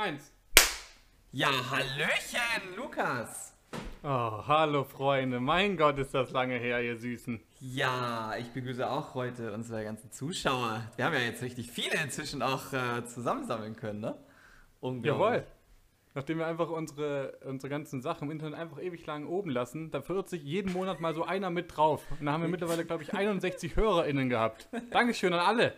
Eins. Ja, Hallöchen, Lukas. Oh, hallo Freunde. Mein Gott, ist das lange her, ihr Süßen. Ja, ich begrüße auch heute unsere ganzen Zuschauer. Wir haben ja jetzt richtig viele inzwischen auch äh, zusammensammeln können, ne? Jawohl. Nachdem wir einfach unsere, unsere ganzen Sachen im Internet einfach ewig lang oben lassen, da verirrt sich jeden Monat mal so einer mit drauf. Und da haben wir mittlerweile, glaube ich, 61 HörerInnen gehabt. Dankeschön an alle.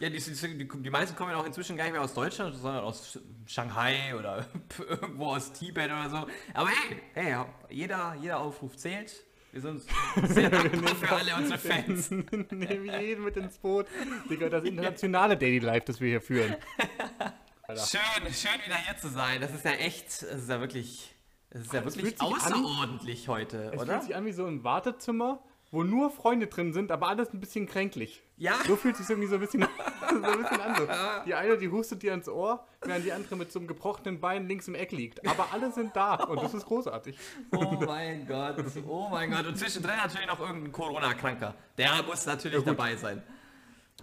Ja, die, die, die, meisten kommen ja auch inzwischen gar nicht mehr aus Deutschland, sondern aus Shanghai oder irgendwo aus Tibet oder so. Aber hey, hey jeder, jeder Aufruf zählt. Wir sind sehr dankbar für alle unsere Fans. Nehmen jeden mit ins Boot. Digga, das internationale Daily Life, das wir hier führen. Schön, schön wieder hier zu sein. Das ist ja echt, das ist ja wirklich, das ist ja wirklich außerordentlich an, heute, es oder? Es fühlt sich an wie so ein Wartezimmer, wo nur Freunde drin sind, aber alles ein bisschen kränklich. Ja. So fühlt sich irgendwie so ein bisschen, so ein bisschen an. So. Die eine, die hustet dir ins Ohr, während die andere mit so einem gebrochenen Bein links im Eck liegt. Aber alle sind da und das ist großartig. Oh mein Gott, oh mein Gott. Und zwischendrin natürlich noch irgendein Corona-Kranker. Der muss natürlich ja, dabei sein.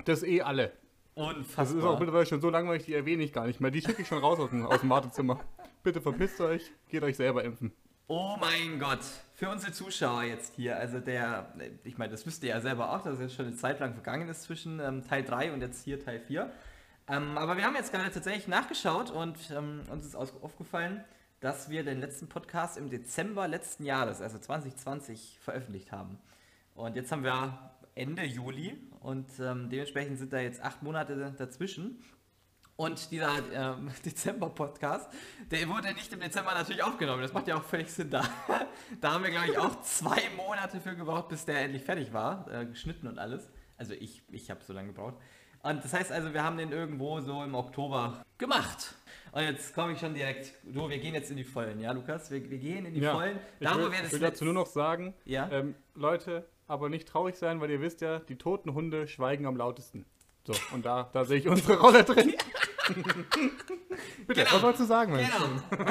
Das eh alle. Unfassbar. Das ist auch mittlerweile schon so langweilig, die erwähne ich gar nicht mehr. Die schicke ich schon raus aus dem, aus dem Wartezimmer. Bitte verpisst euch, geht euch selber impfen. Oh mein Gott, für unsere Zuschauer jetzt hier, also der, ich meine, das wisst ihr ja selber auch, dass jetzt schon eine Zeit lang vergangen ist zwischen ähm, Teil 3 und jetzt hier Teil 4. Ähm, aber wir haben jetzt gerade tatsächlich nachgeschaut und ähm, uns ist aufgefallen, dass wir den letzten Podcast im Dezember letzten Jahres, also 2020, veröffentlicht haben. Und jetzt haben wir Ende Juli und ähm, dementsprechend sind da jetzt acht Monate dazwischen. Und dieser ähm, Dezember-Podcast, der wurde nicht im Dezember natürlich aufgenommen. Das macht ja auch völlig Sinn da. da haben wir, glaube ich, auch zwei Monate für gebraucht, bis der endlich fertig war, äh, geschnitten und alles. Also ich, ich habe so lange gebraucht. Und das heißt also, wir haben den irgendwo so im Oktober gemacht. Und jetzt komme ich schon direkt. Du, wir gehen jetzt in die Vollen, ja, Lukas? Wir, wir gehen in die ja, Vollen. Da, ich will, ich will dazu nur noch sagen, ja? ähm, Leute, aber nicht traurig sein, weil ihr wisst ja, die toten Hunde schweigen am lautesten. So, und da, da sehe ich unsere Rolle drin. Bitte, genau. was wolltest du sagen, Mensch? Genau.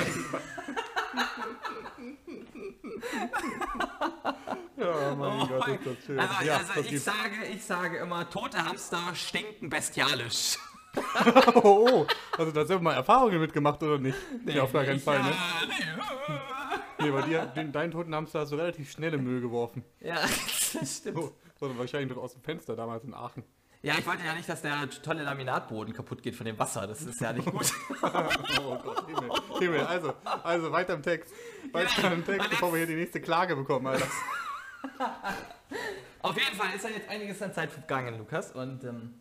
ja, mein oh, Gott, ist das schön. Also, ja, also ich, sage, ich sage immer, tote Hamster stinken bestialisch. oh, oh, also da haben wir mal Erfahrungen mitgemacht, oder nicht? Nee, ja, auf gar keinen Fall, ne? Nee. nee, bei dir, den, deinen toten Hamster hast du relativ schnell im Müll geworfen. Ja, das stimmt. So, sondern wahrscheinlich doch aus dem Fenster damals in Aachen. Ja, ich wollte ja nicht, dass der tolle Laminatboden kaputt geht von dem Wasser. Das ist ja nicht gut. oh Gott, Himmel. Himmel. Also, also weiter im Text. Weiter ja, im Text, bevor wir hier die nächste Klage bekommen, Alter. Auf jeden Fall ist ja jetzt einiges an Zeit vergangen, Lukas. Und ähm,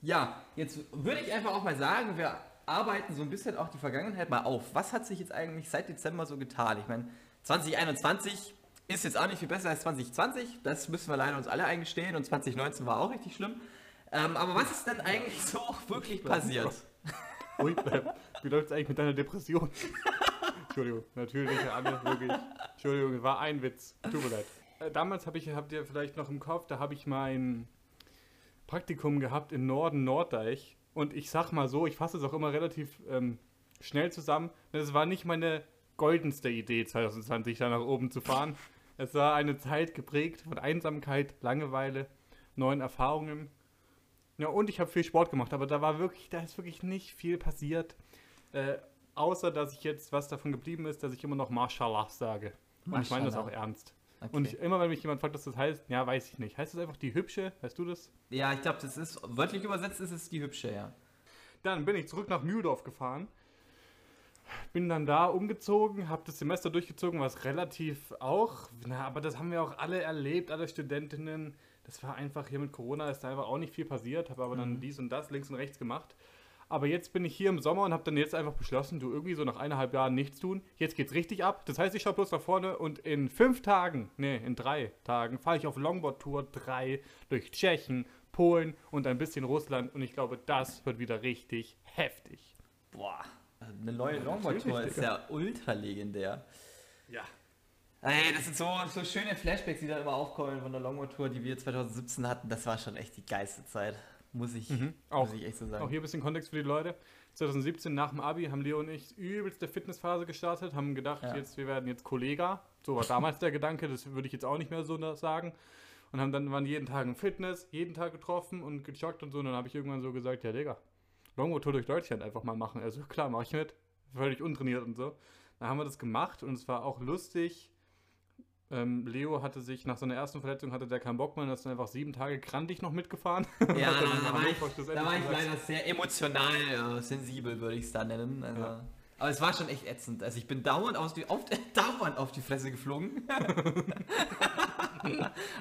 ja, jetzt würde ich einfach auch mal sagen, wir arbeiten so ein bisschen auch die Vergangenheit mal auf. Was hat sich jetzt eigentlich seit Dezember so getan? Ich meine, 2021 ist jetzt auch nicht viel besser als 2020. Das müssen wir leider uns alle eingestehen. Und 2019 war auch richtig schlimm. Ähm, aber was ist denn eigentlich so wirklich passiert? Ui, wie läuft es eigentlich mit deiner Depression? Entschuldigung, natürlich, alle, wirklich. Entschuldigung, war ein Witz. Tut mir leid. Äh, damals habe ich, habt ihr vielleicht noch im Kopf, da habe ich mein Praktikum gehabt in Norden Norddeich. Und ich sag mal so, ich fasse es auch immer relativ ähm, schnell zusammen. Das war nicht meine goldenste Idee, 2020 da nach oben zu fahren. Es war eine Zeit geprägt von Einsamkeit, Langeweile, neuen Erfahrungen ja, und ich habe viel Sport gemacht, aber da war wirklich, da ist wirklich nicht viel passiert. Äh, außer, dass ich jetzt, was davon geblieben ist, dass ich immer noch Mashallah sage. Und ich meine das auch ernst. Okay. Und ich, immer, wenn mich jemand fragt, was das heißt, ja, weiß ich nicht. Heißt das einfach die Hübsche? Weißt du das? Ja, ich glaube, das ist, wörtlich übersetzt ist es die Hübsche, ja. Dann bin ich zurück nach Mühldorf gefahren. Bin dann da umgezogen, habe das Semester durchgezogen, was relativ auch, na, aber das haben wir auch alle erlebt, alle Studentinnen das war einfach hier mit Corona, ist da einfach auch nicht viel passiert, habe aber dann mhm. dies und das links und rechts gemacht. Aber jetzt bin ich hier im Sommer und habe dann jetzt einfach beschlossen, du irgendwie so nach eineinhalb Jahren nichts tun. Jetzt geht's richtig ab. Das heißt, ich schaue bloß nach vorne und in fünf Tagen, nee, in drei Tagen, fahre ich auf Longboard-Tour 3 durch Tschechien, Polen und ein bisschen Russland. Und ich glaube, das wird wieder richtig heftig. Boah, eine neue Longboard-Tour ist ja ultra legendär. Ja, Ey, das sind so, so schöne Flashbacks, die da immer aufkommen von der Longboard-Tour, die wir 2017 hatten. Das war schon echt die geilste Zeit. Muss ich, mhm. auch, muss ich echt so sagen. Auch hier ein bisschen Kontext für die Leute. 2017 nach dem Abi haben Leo und ich übelste Fitnessphase gestartet, haben gedacht, ja. jetzt, wir werden jetzt Kollega. So war damals der Gedanke, das würde ich jetzt auch nicht mehr so sagen. Und haben dann waren jeden Tag im Fitness, jeden Tag getroffen und gejoggt und so. Und dann habe ich irgendwann so gesagt, ja Digga, Longboard-Tour durch Deutschland einfach mal machen. Also klar, mache ich mit. Völlig untrainiert und so. Dann haben wir das gemacht und es war auch lustig. Ähm, Leo hatte sich nach seiner ersten Verletzung hatte der keinen Bock mehr, und ist dann einfach sieben Tage krantig noch mitgefahren. Ja, da, war ich, da war ich leider sehr emotional äh, sensibel, würde ich es da nennen. Also. Ja. Aber es war schon echt ätzend. Also ich bin dauernd, aus die, auf, dauernd auf die Fresse geflogen.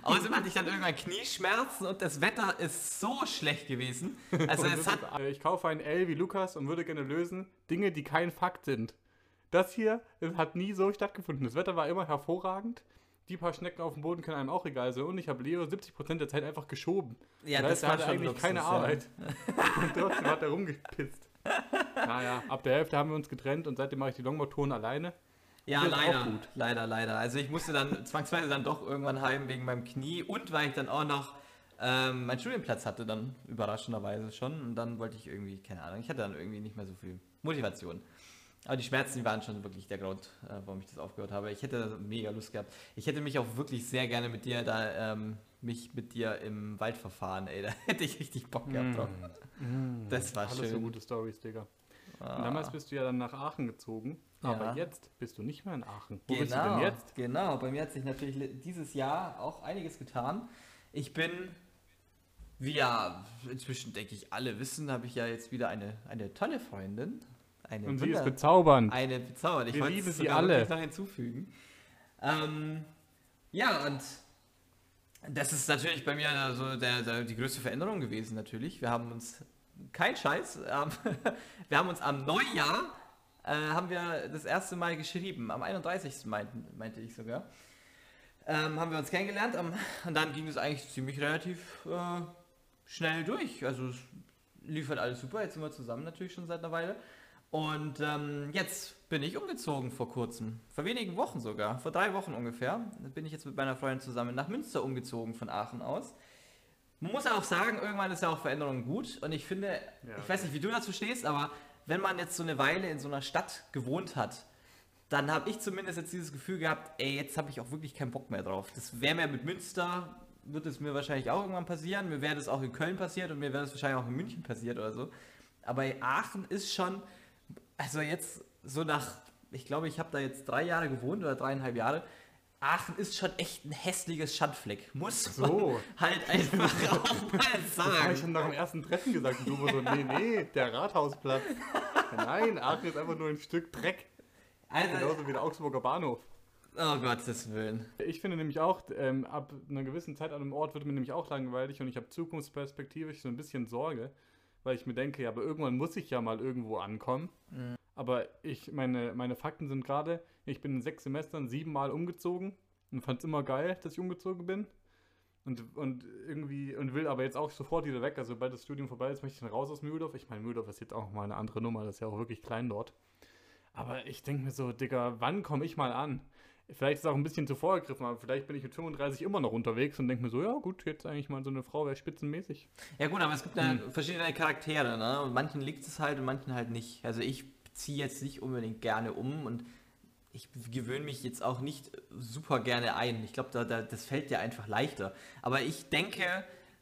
Außerdem hatte ich dann irgendwann Knieschmerzen und das Wetter ist so schlecht gewesen. Also es hat ist, äh, ich kaufe ein L wie Lukas und würde gerne lösen Dinge, die kein Fakt sind. Das hier das hat nie so stattgefunden. Das Wetter war immer hervorragend. Die paar Schnecken auf dem Boden können einem auch egal sein. Und ich habe Leo 70% der Zeit einfach geschoben. ja, das das heißt, er war hatte eigentlich keine ja. Arbeit. und trotzdem hat er rumgepisst. Naja, ab der Hälfte haben wir uns getrennt und seitdem mache ich die Longboard-Touren alleine. Ja, Das leider, gut. leider, leider. Also ich musste dann zwangsweise dann doch irgendwann heim wegen meinem Knie und weil ich dann auch noch ähm, meinen Studienplatz hatte, dann überraschenderweise schon. Und dann wollte ich irgendwie, keine Ahnung, ich hatte dann irgendwie nicht mehr so viel Motivation. Aber die Schmerzen, die waren schon wirklich der Grund, äh, warum ich das aufgehört habe. Ich hätte mega Lust gehabt. Ich hätte mich auch wirklich sehr gerne mit dir da, ähm, mich mit dir im Wald verfahren, ey. Da hätte ich richtig Bock gehabt drauf. Das war Alles schön. so gute Stories, Digga. Ah. Damals bist du ja dann nach Aachen gezogen. Ja. Aber jetzt bist du nicht mehr in Aachen. Wo bist du Genau, denn jetzt? genau. Bei mir hat sich natürlich dieses Jahr auch einiges getan. Ich bin, wie ja inzwischen denke ich alle wissen, habe ich ja jetzt wieder eine, eine tolle Freundin. Eine Und sie ist wunder- bezaubernd. eine bezaubert. Ich Wir wollte lieben es sie alle. noch hinzufügen. Ähm, ja, und das ist natürlich bei mir so der, der, die größte Veränderung gewesen, natürlich. Wir haben uns, kein Scheiß, ähm, wir haben uns am Neujahr, äh, haben wir das erste Mal geschrieben, am 31. Meinten, meinte ich sogar. Ähm, haben wir uns kennengelernt am, und dann ging es eigentlich ziemlich relativ äh, schnell durch. Also es lief halt alles super, jetzt sind wir zusammen natürlich schon seit einer Weile. Und ähm, jetzt bin ich umgezogen vor kurzem. Vor wenigen Wochen sogar. Vor drei Wochen ungefähr. Bin ich jetzt mit meiner Freundin zusammen nach Münster umgezogen von Aachen aus. Man muss auch sagen, irgendwann ist ja auch Veränderung gut. Und ich finde, Ja, ich weiß nicht, wie du dazu stehst, aber wenn man jetzt so eine Weile in so einer Stadt gewohnt hat, dann habe ich zumindest jetzt dieses Gefühl gehabt, ey, jetzt habe ich auch wirklich keinen Bock mehr drauf. Das wäre mir mit Münster, wird es mir wahrscheinlich auch irgendwann passieren. Mir wäre das auch in Köln passiert und mir wäre das wahrscheinlich auch in München passiert oder so. Aber Aachen ist schon, also jetzt so nach, ich glaube, ich habe da jetzt drei Jahre gewohnt oder dreieinhalb Jahre. Aachen ist schon echt ein hässliches Schandfleck. Muss So. man halt einfach auch mal Das habe ich sagen. schon nach dem ersten Treffen gesagt. Und du war so, nee, nee, der Rathausplatz. Nein, Aachen ist einfach nur ein Stück Dreck. Also, Genauso wie der Augsburger Bahnhof. oh Gottes Willen. Ich finde nämlich auch, ähm, ab einer gewissen Zeit an einem Ort wird mir nämlich auch langweilig und ich habe zukunftsperspektivisch so ein bisschen Sorge, weil ich mir denke, ja, aber irgendwann muss ich ja mal irgendwo ankommen. Aber ich, meine, meine Fakten sind gerade, ich bin in sechs Semestern siebenmal umgezogen und fand es immer geil, dass ich umgezogen bin. Und, und irgendwie, und will aber jetzt auch sofort wieder weg. Also, sobald das Studium vorbei ist, möchte ich dann raus aus Mühldorf. Ich meine, Mühldorf ist jetzt auch mal eine andere Nummer, das ist ja auch wirklich klein dort. Aber ich denke mir so, Digga, wann komme ich mal an? Vielleicht ist es auch ein bisschen zu vorgegriffen, aber vielleicht bin ich mit 35 immer noch unterwegs und denke mir so, ja gut, jetzt eigentlich mal so eine Frau wäre spitzenmäßig. Ja gut, aber es gibt ja verschiedene Charaktere, ne? Und manchen liegt es halt und manchen halt nicht. Also ich ziehe jetzt nicht unbedingt gerne um und ich gewöhne mich jetzt auch nicht super gerne ein. Ich glaube, da, da, das fällt dir einfach leichter. Aber ich denke,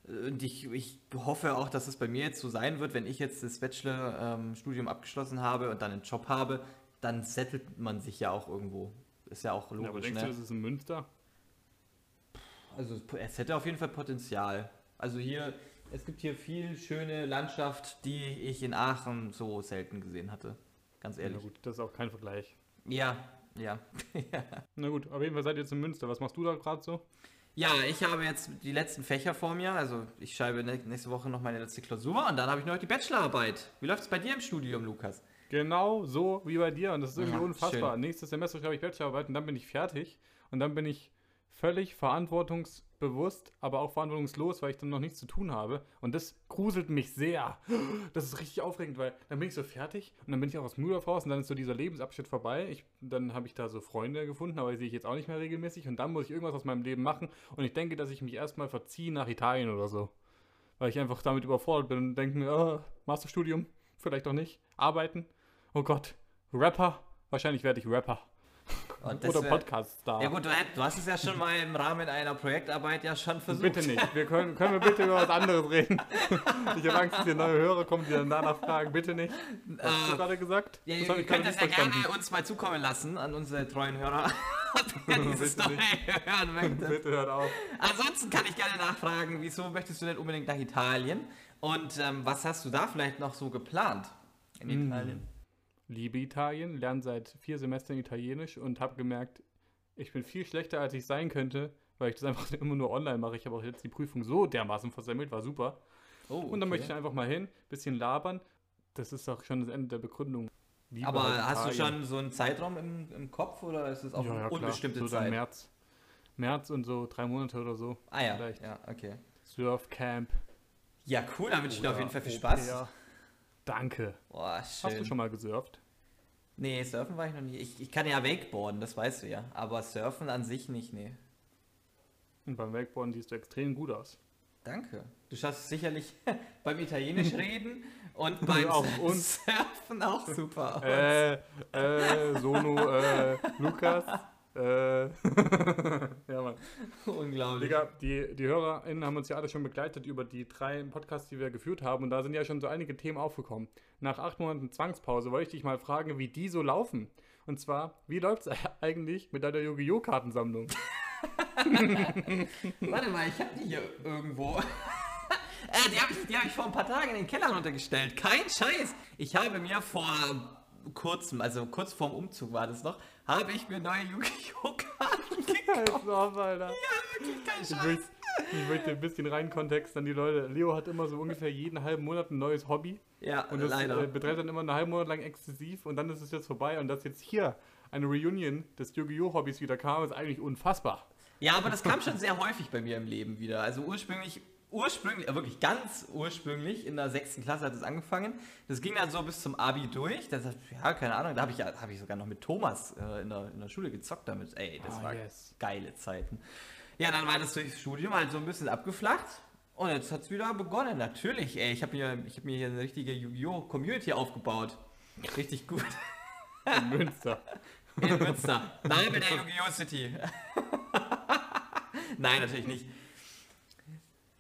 äh, und ich, ich hoffe auch, dass es bei mir jetzt so sein wird, wenn ich jetzt das Bachelor-Studium abgeschlossen habe und dann einen Job habe, dann settelt man sich ja auch irgendwo. Ist ja auch Ja, aber logisch, denkst ne? du, das ist in Münster? Also es- es hätte auf jeden Fall Potenzial. Also hier, es gibt hier viel schöne Landschaft, die ich in Aachen so selten gesehen hatte. Ganz Na ehrlich. gut, das ist auch kein Vergleich. Ja, ja. Na gut, auf jeden Fall seid ihr jetzt in Münster. Was machst du da gerade so? ja, ich habe jetzt die letzten Fächer vor mir. Also ich schreibe nächste Woche noch meine letzte Klausur und dann habe ich noch die Bachelorarbeit. Wie läuft es bei dir im Studium, Lukas? Genau so wie bei dir und das ist irgendwie Ja, unfassbar. Nächstes Semester schreibe ich Bachelorarbeit und dann bin ich fertig und dann bin ich völlig verantwortungsbewusst, aber auch verantwortungslos, weil ich dann noch nichts zu tun habe und das gruselt mich sehr. Das ist richtig aufregend, weil dann bin ich so fertig und dann bin ich auch aus Mühldorf raus und dann ist so dieser Lebensabschnitt vorbei. Ich, dann habe ich da so Freunde gefunden, aber die sehe ich jetzt auch nicht mehr regelmäßig und dann muss ich irgendwas aus meinem Leben machen und ich denke, dass ich mich erstmal verziehe nach Italien oder so. Weil ich einfach damit überfordert bin und denke mir, oh, Masterstudium, vielleicht auch nicht, arbeiten, oh Gott, Rapper, wahrscheinlich werde ich Rapper. Oder Podcast-Star. Ja gut, du, hast es ja schon mal im Rahmen einer Projektarbeit ja schon versucht. Bitte nicht. Wir können, können wir bitte über was anderes reden? Ich habe Angst, dass hier neue Hörer kommen, die dann danach fragen. Bitte nicht. Was hast du Äh, gerade gesagt? Ja, Das könnt gerade das ja gerne uns mal zukommen lassen an unsere treuen Hörer, Bitte hören möchte. Bitte hört auf. Ansonsten kann ich gerne nachfragen, wieso möchtest du denn unbedingt nach Italien? Und ähm, was hast du da vielleicht noch so geplant in Hm. Italien? Liebe Italien, lerne seit vier Semestern Italienisch und habe gemerkt, ich bin viel schlechter, als ich sein könnte, weil ich das einfach immer nur online mache. Ich habe auch jetzt die Prüfung so dermaßen versemmelt, war super. Oh, Und dann möchte ich einfach mal hin, bisschen labern. Das ist auch schon das Ende der Begründung. Liebe Aber halt hast du schon so einen Zeitraum im, im Kopf oder ist es auf ja, ja, klar. unbestimmte so Zeit? März. März und so drei Monate oder so. Ah ja, Vielleicht. ja, okay. Surfcamp. Ja, cool, dann wünsche ich dir auf jeden Fall viel Spaß. pair. Danke. Boah, Hast du schön. schon mal gesurft? Nee, surfen war ich noch nie. Ich, ich kann ja Wakeboarden, das weißt du ja. Aber surfen an sich nicht, nee. Und beim Wakeboarden siehst du extrem gut aus. Danke. Du schaffst sicherlich beim Italienisch reden und beim Auch. Surfen auch super aus. Äh, äh, Sono, äh, Lukas. Äh, ja, Mann. Unglaublich. Digga, die, die HörerInnen haben uns ja alle schon begleitet über die drei Podcasts, die wir geführt haben. Und da sind ja schon so einige Themen aufgekommen. Nach acht Monaten Zwangspause wollte ich dich mal fragen, wie die so laufen. Und zwar, wie läuft es eigentlich mit deiner Yu-Gi-Oh! Kartensammlung? Warte mal, ich hab die hier irgendwo. äh, die habe ich, die hab ich vor ein paar Tagen in den Keller runtergestellt. Kein Scheiß. Ich habe mir vor kurzem, also kurz vorm Umzug war das noch, habe ich mir neue Yu-Gi-Oh! Karten gekauft. Auf, Alter. Wirklich kein Ich Scheiß. möchte, ich möchte ein bisschen rein Kontext an die Leute. Leo hat immer so ungefähr jeden halben Monat ein neues Hobby. Ja, Und das leider. äh, betreibt dann immer einen halben Monat lang exzessiv und dann ist es jetzt vorbei. Und dass jetzt hier eine Reunion des Yu-Gi-Oh! Hobbys wieder kam, ist eigentlich unfassbar. Ja, aber das kam schon sehr häufig bei mir im Leben wieder. Also ursprünglich, ursprünglich, äh, wirklich ganz ursprünglich, in der sechsten Klasse hat es angefangen. Das ging dann so bis zum Abi durch. Das, ja, keine Ahnung, da habe ich, hab ich sogar noch mit Thomas äh, in, der, in der Schule gezockt damit. Ey, das Ah, war yes. geile Zeiten. Ja, dann war das durchs Studium halt so ein bisschen abgeflacht. Und jetzt hat es wieder begonnen. Natürlich, ey. Ich habe mir, ich hab mir hier eine richtige Yu-Gi-Oh! Community aufgebaut. Richtig gut. In Münster. In Münster. Name der Yu-Gi-Oh! City. Nein, natürlich nicht.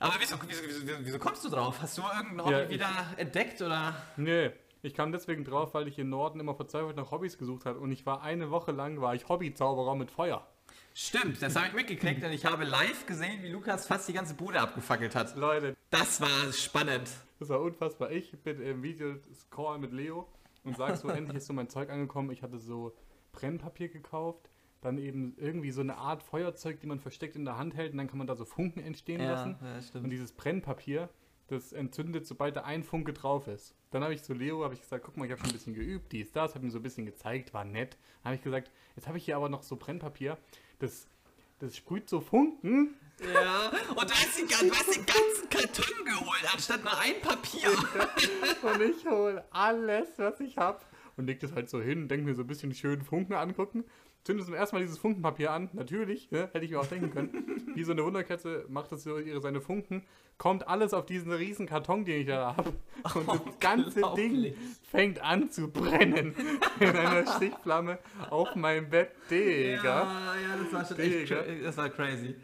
Aber wieso, wieso, wieso, wieso kommst du drauf? Hast du irgendein Hobby Ja, wieder entdeckt oder? Nee, ich kam deswegen drauf, weil ich im Norden immer verzweifelt nach Hobbys gesucht habe. Und ich war eine Woche lang, war ich Hobbyzauberer mit Feuer. Stimmt, das habe ich mitgekriegt und ich habe live gesehen, wie Lukas fast die ganze Bude abgefackelt hat. Leute, Das war spannend. das war unfassbar. Ich bin im Videocall mit Leo und sag so, endlich ist so mein Zeug angekommen. Ich hatte so Brennpapier gekauft, dann eben irgendwie so eine Art Feuerzeug, die man versteckt in der Hand hält und dann kann man da so Funken entstehen lassen. ja, Und dieses Brennpapier, das entzündet, sobald da ein Funke drauf ist. Dann habe ich zu Leo habe ich gesagt, guck mal, ich habe schon ein bisschen geübt, dies, das, habe ihm so ein bisschen gezeigt, war nett. Dann habe ich gesagt, jetzt habe ich hier aber noch so Brennpapier, das, das sprüht so Funken. Ja, und du hast, du hast den ganzen Karton geholt, anstatt nur ein Papier. Und ich hole alles, was ich habe und leg das halt so hin, denke mir so ein bisschen die schönen Funken angucken. Zünde zum ersten Mal dieses Funkenpapier an, natürlich, ne, hätte ich mir auch denken können. Wie so eine Wunderkerze macht das so ihre seine Funken, kommt alles auf diesen riesen Karton, den ich da habe. Und das ganze Ding fängt an zu brennen in einer Stichflamme auf meinem Bett, Digga. Ja, ja, das war schon echt Digga. cra- das war crazy.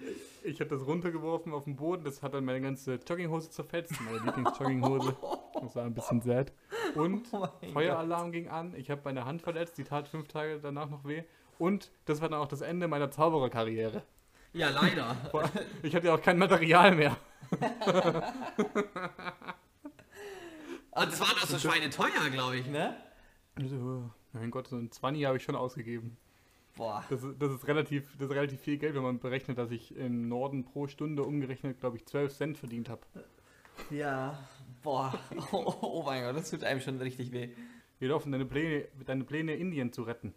Ich habe das runtergeworfen auf den Boden, das hat dann meine ganze Jogginghose zerfetzt, meine Lieblingsjogginghose. Das war ein bisschen sad. Und Oh Feueralarm ging an, ich habe meine Hand verletzt, die tat fünf Tage danach noch weh. Und das war dann auch das Ende meiner Zaubererkarriere. Ja, leider. Ich hatte ja auch kein Material mehr. Und das war doch so schweineteuer, glaube ich, ne? Also, mein Gott, so ein 20 habe ich schon ausgegeben. Boah. Das ist, das, ist relativ, das ist relativ viel Geld, wenn man berechnet, dass ich im Norden pro Stunde umgerechnet, glaube ich, 12 Cent verdient habe. Ja. Boah. Oh, oh mein Gott, das tut einem schon richtig weh. Wie laufen deine Pläne, deine Pläne, Indien zu retten?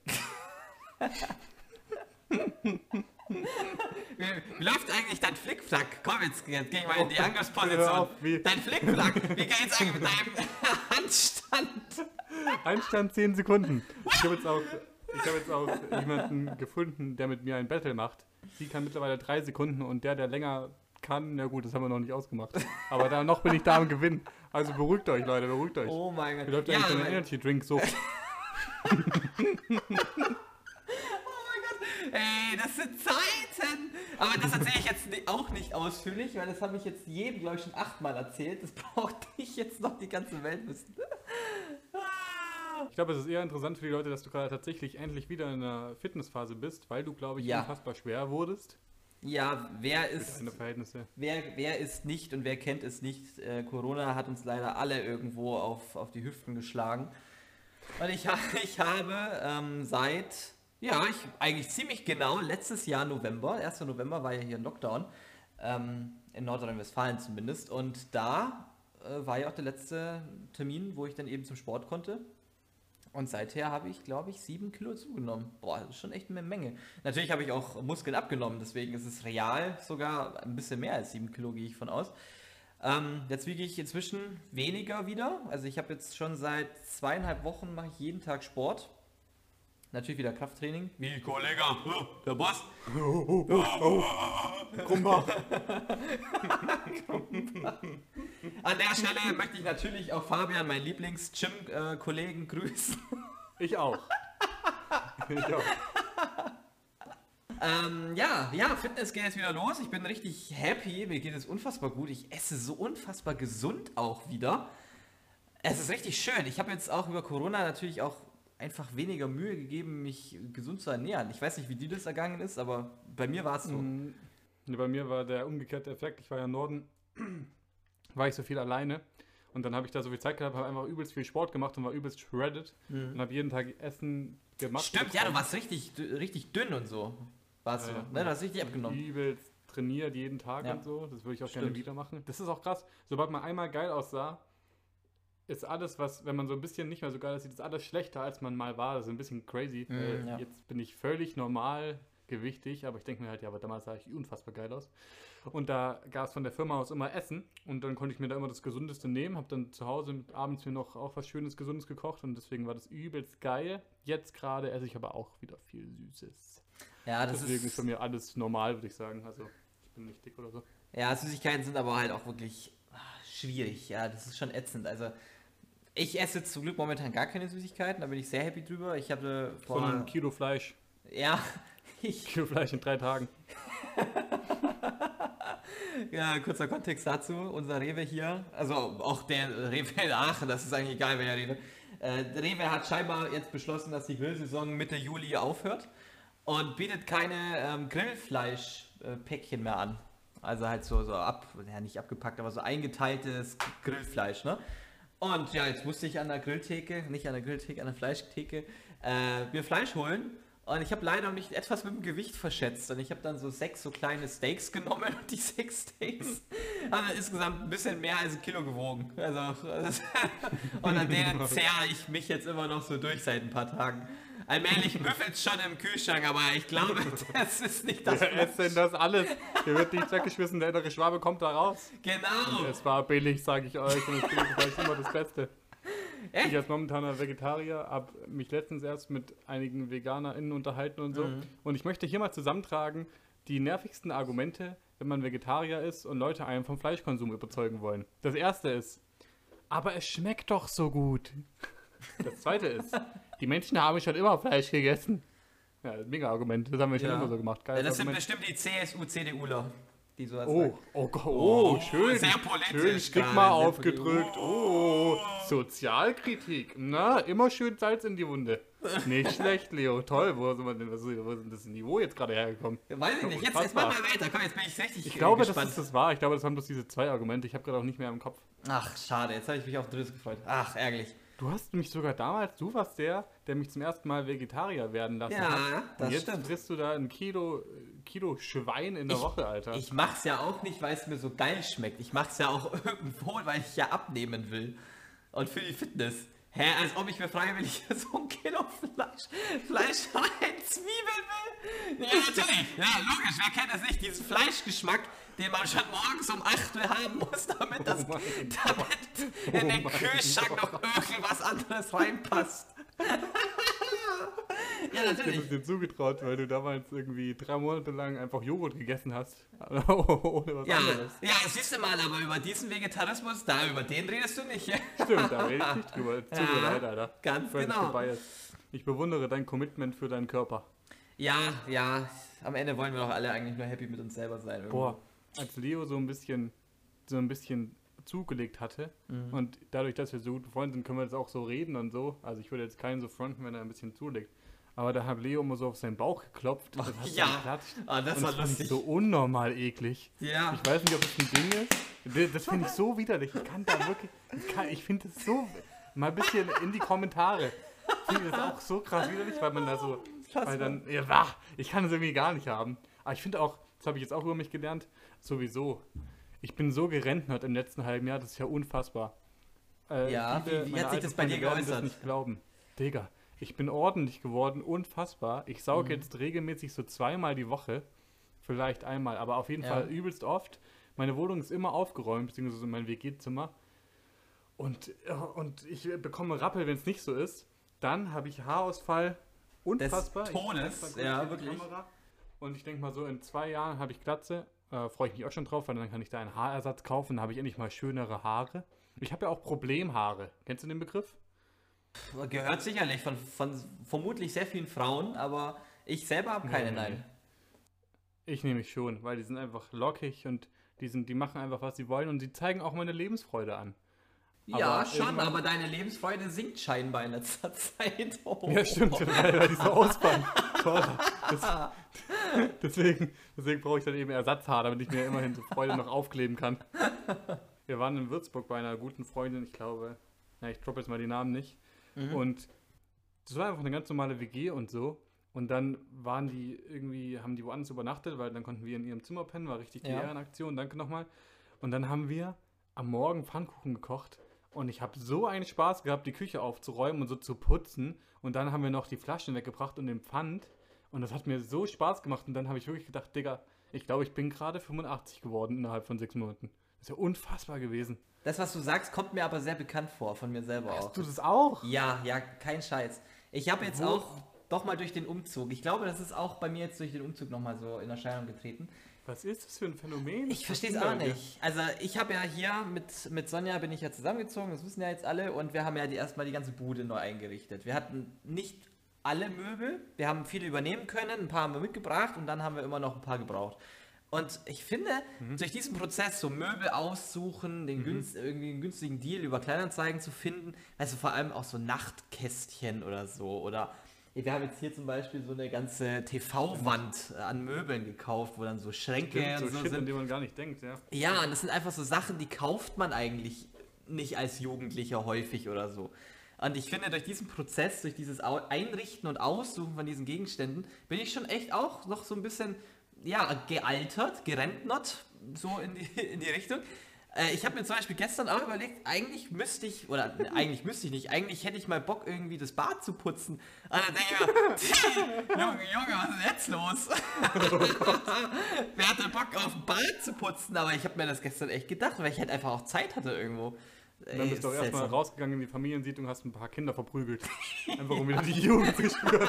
Wie, läuft eigentlich dein Flickflack? Komm, jetzt, jetzt gehen wir in die Hör Angriffsposition. Dein Flickflack, wie geht's eigentlich mit deinem Handstand? Einstand 10 Sekunden. Ich habe jetzt auch, ich habe jetzt auch jemanden gefunden, der mit mir ein Battle macht. Die kann mittlerweile 3 Sekunden und der, der länger kann, na gut, das haben wir noch nicht ausgemacht. Aber da noch bin ich da am Gewinn. Also beruhigt euch, Leute, beruhigt euch. Oh mein Gott. Wie läuft ja, eigentlich dein Energy Drink so? sind Zeiten! Aber das erzähle ich jetzt auch nicht ausführlich, weil das habe ich jetzt jedem, glaube ich, schon achtmal erzählt. Das braucht nicht jetzt noch die ganze Welt wissen. Ich glaube, es ist eher interessant für die Leute, dass du gerade tatsächlich endlich wieder in einer Fitnessphase bist, weil du, glaube ich, Ja. unfassbar schwer wurdest. Ja, wer ist, wer, wer ist nicht und wer kennt es nicht? Äh, Corona hat uns leider alle irgendwo auf, auf die Hüften geschlagen. Und ich, ich habe ähm, seit, ja, ich eigentlich ziemlich genau, letztes Jahr November, 1. November war ja hier ein Lockdown, ähm, in Nordrhein-Westfalen zumindest. Und da äh, war ja auch der letzte Termin, wo ich dann eben zum Sport konnte. Und seither habe ich, glaube ich, sieben Kilo zugenommen. Boah, das ist schon echt eine Menge. Natürlich habe ich auch Muskeln abgenommen, deswegen ist es real sogar ein bisschen mehr als sieben Kilo, gehe ich von aus. Ähm, jetzt wiege ich inzwischen weniger wieder. Also ich habe jetzt schon seit zweieinhalb Wochen mache ich jeden Tag Sport. Natürlich wieder Krafttraining. Wie Kollege, der Boss. Krumbach. An der Stelle möchte ich natürlich auch Fabian, meinen Lieblings-Gym-Kollegen, grüßen. Ich auch. ich auch. Ähm, ja, ja, Fitness geht jetzt wieder los. Ich bin richtig happy. Mir geht es unfassbar gut. Ich esse so unfassbar gesund auch wieder. Es ist richtig schön. Ich habe jetzt auch über Corona natürlich auch einfach weniger Mühe gegeben, mich gesund zu ernähren. Ich weiß nicht, wie dir das ergangen ist, aber bei mir war es so. Mm, bei mir war der umgekehrte Effekt. Ich war ja im Norden, war ich so viel alleine. Und dann habe ich da so viel Zeit gehabt, habe einfach übelst viel Sport gemacht und war übelst shredded. Und habe jeden Tag Essen gemacht. Stimmt, ja, du warst richtig, richtig dünn und so. Warst Ja, du. Ne, du hast richtig abgenommen. übelst trainiert jeden Tag Ja. und so. Das würde ich auch gerne Stimmt. wieder machen. Das ist auch krass. Sobald man einmal geil aussah, ist alles, was, wenn man so ein bisschen nicht mehr so geil aussieht, ist alles schlechter, als man mal war. Das ist ein bisschen crazy. Mm, Äh, ja. Jetzt bin ich völlig normal gewichtig, aber ich denke mir halt, ja, aber damals sah ich unfassbar geil aus. Und da gab es von der Firma aus immer Essen und dann konnte ich mir da immer das Gesundeste nehmen, habe dann zu Hause abends mir noch auch was Schönes, Gesundes gekocht und deswegen war das übelst geil. Jetzt gerade esse ich aber auch wieder viel Süßes. Ja, das Deswegen ist ist. für mich alles normal, würde ich sagen. Also ich bin nicht dick oder so. Ja, Süßigkeiten sind aber halt auch wirklich ah, schwierig. Ja, das ist schon ätzend. Also, ich esse zum Glück momentan gar keine Süßigkeiten, da bin ich sehr happy drüber. Ich hatte vor. Sondern ein Kilo Fleisch. ja, ich. Kilo Fleisch in drei Tagen. Ja, kurzer Kontext dazu. Unser Rewe hier, also auch der Rewe in Aachen, das ist eigentlich egal, wer Rewe. Äh, der Rewe hat scheinbar jetzt beschlossen, dass die Grillsaison Mitte Juli aufhört und bietet keine ähm, Grillfleisch-Päckchen mehr an. Also halt so, so ab, ja nicht abgepackt, aber so eingeteiltes Grillfleisch, ne? Und ja, jetzt musste ich an der Grilltheke, nicht an der Grilltheke, an der Fleischtheke, äh, mir Fleisch holen. Und ich habe leider mich etwas mit dem Gewicht verschätzt. Und ich habe dann so sechs so kleine Steaks genommen. Und die sechs Steaks haben dann insgesamt ein bisschen mehr als ein Kilo gewogen. Also, und an denen zehre ich mich jetzt immer noch so durch seit ein paar Tagen. Allmählich büffelt schon im Kühlschrank, aber ich glaube, das ist nicht das. Wer esst denn das alles? Hier wird nichts weggeschmissen, der innere Schwabe kommt da raus. Genau. Es war billig, sage ich euch. Und das Fleisch ist immer das Beste. Echt? Ich als momentaner Vegetarier habe mich letztens erst mit einigen VeganerInnen unterhalten und so. Mhm. Und ich möchte hier mal zusammentragen, die nervigsten Argumente, wenn man Vegetarier ist und Leute einen vom Fleischkonsum überzeugen wollen. Das erste ist, aber es schmeckt doch so gut. Das zweite ist, die Menschen haben schon immer Fleisch gegessen. Ja, mega Argument. Das haben wir schon Ja. immer so gemacht. Ja, Geiles das sind Argument. bestimmt die CSU-CDUler, die sowas Oh, sagen. oh Gott, Oh, oh, schön. sehr politisch Schön Stigma sehr aufgedrückt. Oh, Sozialkritik. Na, immer schön Salz in die Wunde. Nicht schlecht, Leo. Toll. Wo, sind wir denn, was ist- wo ist denn das Niveau jetzt gerade hergekommen? Weiß ich nicht. Jetzt, jetzt mach mal weiter. Komm, jetzt bin ich richtig Ich glaube, gespannt. dass es das war. Ich glaube, das waren bloß diese zwei Argumente. Ich habe gerade auch nicht mehr im Kopf. Ach, schade. Jetzt habe ich mich auf drittes gefreut. Ach, ärgerlich. Du hast mich sogar damals, du warst der, der mich zum ersten Mal Vegetarier werden lassen Ja, hat. das Und jetzt stimmt. frisst du da ein Kilo, Kilo Schwein in der Ich- Woche, Alter. Ich mach's ja auch nicht, weil es mir so geil schmeckt. Ich mach's ja auch irgendwo, weil ich ja abnehmen will. Und für die Fitness. Hä, als ob ich mir freiwillig so ein Kilo Fleisch, Fleisch rein zwiebeln will? Ja, natürlich. Ja, logisch. Wer kennt das nicht? Diesen Fleischgeschmack, den man schon morgens um 8 Uhr haben muss, damit, das, Oh damit in den Oh Kühlschrank noch irgendwas anderes reinpasst. ja, Ich hätte natürlich. es dir zugetraut, weil du damals irgendwie drei Monate lang einfach Joghurt gegessen hast. Ohne was Ja, anderes. ja, siehst du mal, aber über diesen Vegetarismus, da über den redest du nicht. Stimmt, da rede ich nicht drüber. Tut mir leid, Alter. ganz es genau. Ich bewundere dein Commitment für deinen Körper. Ja, ja, am Ende wollen wir doch alle eigentlich nur happy mit uns selber sein. irgendwo. Boah, als Leo so ein bisschen, so ein bisschen zugelegt hatte Mhm. und dadurch, dass wir so gute Freunde sind, können wir jetzt auch so reden und so. Also ich würde jetzt keinen so fronten, wenn er ein bisschen zulegt. Aber da hat Leo immer so auf seinen Bauch geklopft. Das hat ja. geklatscht. Ah, das und war das fand ich so unnormal eklig. Ja. Ich weiß nicht, ob das ein Ding ist. Das finde ich so widerlich. Ich kann da wirklich. Ich, kann- ich finde das so. Mal ein bisschen in die Kommentare. Ich finde das auch so krass widerlich, weil man da so. Weil dann. Ja, ich kann das irgendwie gar nicht haben. Aber ich finde auch, das habe ich jetzt auch über mich gelernt, sowieso. Ich bin so gerentnert im letzten halben Jahr, das ist ja unfassbar. Äh, Ja, viele wie- wie hat sich das bei dir geäußert? Das nicht glauben. Digga, ich bin ordentlich geworden, unfassbar. Ich sauge Mhm. jetzt regelmäßig so zweimal die Woche. Vielleicht einmal, aber auf jeden Ja. Fall übelst oft. Meine Wohnung ist immer aufgeräumt, beziehungsweise mein WG-Zimmer. Und, äh, und ich bekomme Rappel, wenn es nicht so ist. Dann habe ich Haarausfall. Unfassbar. Ich zeig's mal kurz ja, wirklich. Kamera. Und ich denke mal so, in zwei Jahren habe ich Glatze. Äh, Freue ich mich auch schon drauf, weil dann kann ich da einen Haarersatz kaufen. Dann habe ich endlich mal schönere Haare. Ich habe ja auch Problemhaare. Kennst du den Begriff? Gehört sicherlich von, von vermutlich sehr vielen Frauen, aber ich selber habe keine, Nee. nein. Ich nehme mich schon, weil die sind einfach lockig und die, sind, die machen einfach, was sie wollen und sie zeigen auch meine Lebensfreude an. Ja, Aber schon, aber deine Lebensfreude sinkt scheinbar in letzter Zeit. Oh. Ja, stimmt, weil, weil die so ausfallen. Deswegen deswegen brauche ich dann eben Ersatzhaar, damit ich mir immerhin so Freude noch aufkleben kann. Wir waren in Würzburg bei einer guten Freundin, ich glaube, na, ich droppe jetzt mal die Namen nicht. Mhm. Und das war einfach eine ganz normale WG und so. Und dann waren die irgendwie, haben die woanders übernachtet, weil dann konnten wir in ihrem Zimmer pennen, war richtig die Ja. Ehrenaktion, danke nochmal. Und dann haben wir am Morgen Pfannkuchen gekocht und ich habe so einen Spaß gehabt, die Küche aufzuräumen und so zu putzen. Und dann haben wir noch die Flaschen weggebracht und den Pfand. Und das hat mir so Spaß gemacht. Und dann habe ich wirklich gedacht, Digga, ich glaube, ich bin gerade 85 geworden innerhalb von sechs Monaten. Das ist ja unfassbar gewesen. Das, was du sagst, kommt mir aber sehr bekannt vor, von mir selber auch. Hast du das auch? Ja, ja, kein Scheiß. Ich habe jetzt Wo- auch doch mal durch den Umzug. Ich glaube, das ist auch bei mir jetzt durch den Umzug nochmal so in Erscheinung getreten. Was ist das für ein Phänomen? Ich verstehe es auch nicht. Also ich habe ja hier mit, mit Sonja bin ich ja zusammengezogen, das wissen ja jetzt alle, und wir haben ja die, erstmal die ganze Bude neu eingerichtet. Wir hatten nicht alle Möbel, wir haben viele übernehmen können, ein paar haben wir mitgebracht und dann haben wir immer noch ein paar gebraucht. Und ich finde, durch diesen Prozess, so Möbel aussuchen, den günst, irgendwie einen günstigen Deal über Kleinanzeigen zu finden, also vor allem auch so Nachtkästchen oder so, oder wir haben jetzt hier zum Beispiel so eine ganze TV-Wand an Möbeln gekauft, wo dann so Schränke Stimmt, so und so Shit, an sind. den man gar nicht denkt, ja. Ja, und das sind einfach so Sachen, die kauft man eigentlich nicht als Jugendlicher häufig oder so. Und ich finde, durch diesen Prozess, durch dieses Einrichten und Aussuchen von diesen Gegenständen, bin ich schon echt auch noch so ein bisschen, ja, gealtert, gerentnert, so in die, in die Richtung. Äh, ich habe mir zum Beispiel gestern auch überlegt, eigentlich müsste ich, oder ne, eigentlich müsste ich nicht, eigentlich hätte ich mal Bock, irgendwie das Bad zu putzen. Und dann denke ich mir, Junge, Junge, was ist jetzt los? Wer hatte Bock auf Bad zu putzen? Aber ich habe mir das gestern echt gedacht, weil ich halt einfach auch Zeit hatte irgendwo. Und dann bist du auch erstmal rausgegangen in die Familiensiedlung und hast ein paar Kinder verprügelt. Einfach um wieder die Jugend zu spüren.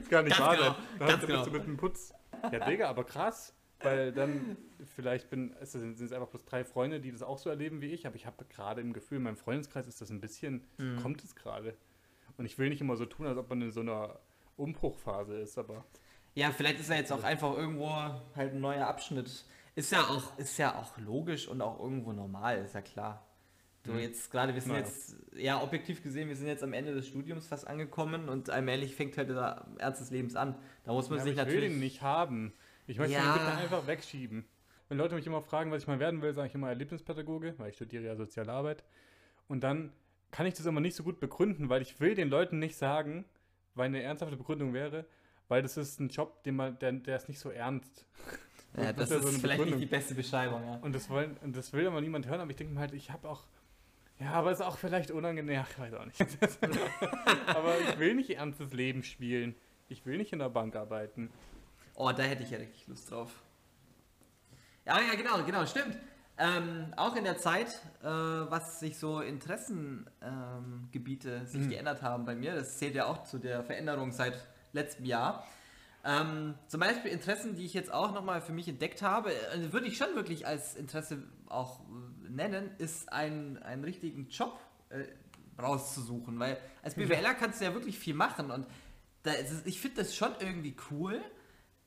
ist gar nicht wahr. genau, sein. Da hast du genau. bist du mit dem Putz. Ja, Digga, aber krass. Weil dann, vielleicht bin, es sind sind es einfach bloß drei Freunde, die das auch so erleben wie ich, aber ich habe gerade im Gefühl, in meinem Freundeskreis ist das ein bisschen, Mhm. kommt es gerade. Und ich will nicht immer so tun, als ob man in so einer Umbruchphase ist, aber Ja, vielleicht ist ja jetzt auch einfach irgendwo halt ein neuer Abschnitt. Ist ja auch, ist ja auch logisch und auch irgendwo normal, ist ja klar. Du Mhm. jetzt gerade, wir sind Naja. jetzt, ja, objektiv gesehen, wir sind jetzt am Ende des Studiums fast angekommen und allmählich fängt halt der Ernst des Lebens an. Da muss man Ja, sich ich will natürlich. den nicht haben. Ich möchte Ja. den bitte einfach wegschieben. Wenn Leute mich immer fragen, was ich mal werden will, sage ich immer Erlebnispädagoge, weil ich studiere ja Sozialarbeit. Und dann kann ich das immer nicht so gut begründen, weil ich will den Leuten nicht sagen, weil eine ernsthafte Begründung wäre, weil das ist ein Job, den man, der, der ist nicht so ernst. Ja, das, Das ist ja ist so eine vielleicht nicht Begründung. die beste Beschreibung, ja. Und das, wollen, und das will aber niemand hören, aber ich denke mir halt, ich habe auch. Ja, aber ist auch vielleicht unangenehm. Ich weiß auch nicht. aber ich will nicht ernstes Leben spielen. Ich will nicht in der Bank arbeiten. Oh, da hätte ich ja richtig Lust drauf. Ja, ja, genau, genau, stimmt. Ähm, auch in der Zeit, äh, was sich so Interessengebiete ähm, sich Mhm. geändert haben bei mir, das zählt ja auch zu der Veränderung seit letztem Jahr. Ähm, zum Beispiel Interessen, die ich jetzt auch nochmal für mich entdeckt habe, äh, würde ich schon wirklich als Interesse auch äh, nennen, ist ein, einen richtigen Job äh, rauszusuchen. Weil als BWLer kannst du ja wirklich viel machen und da ist, ich finde das schon irgendwie cool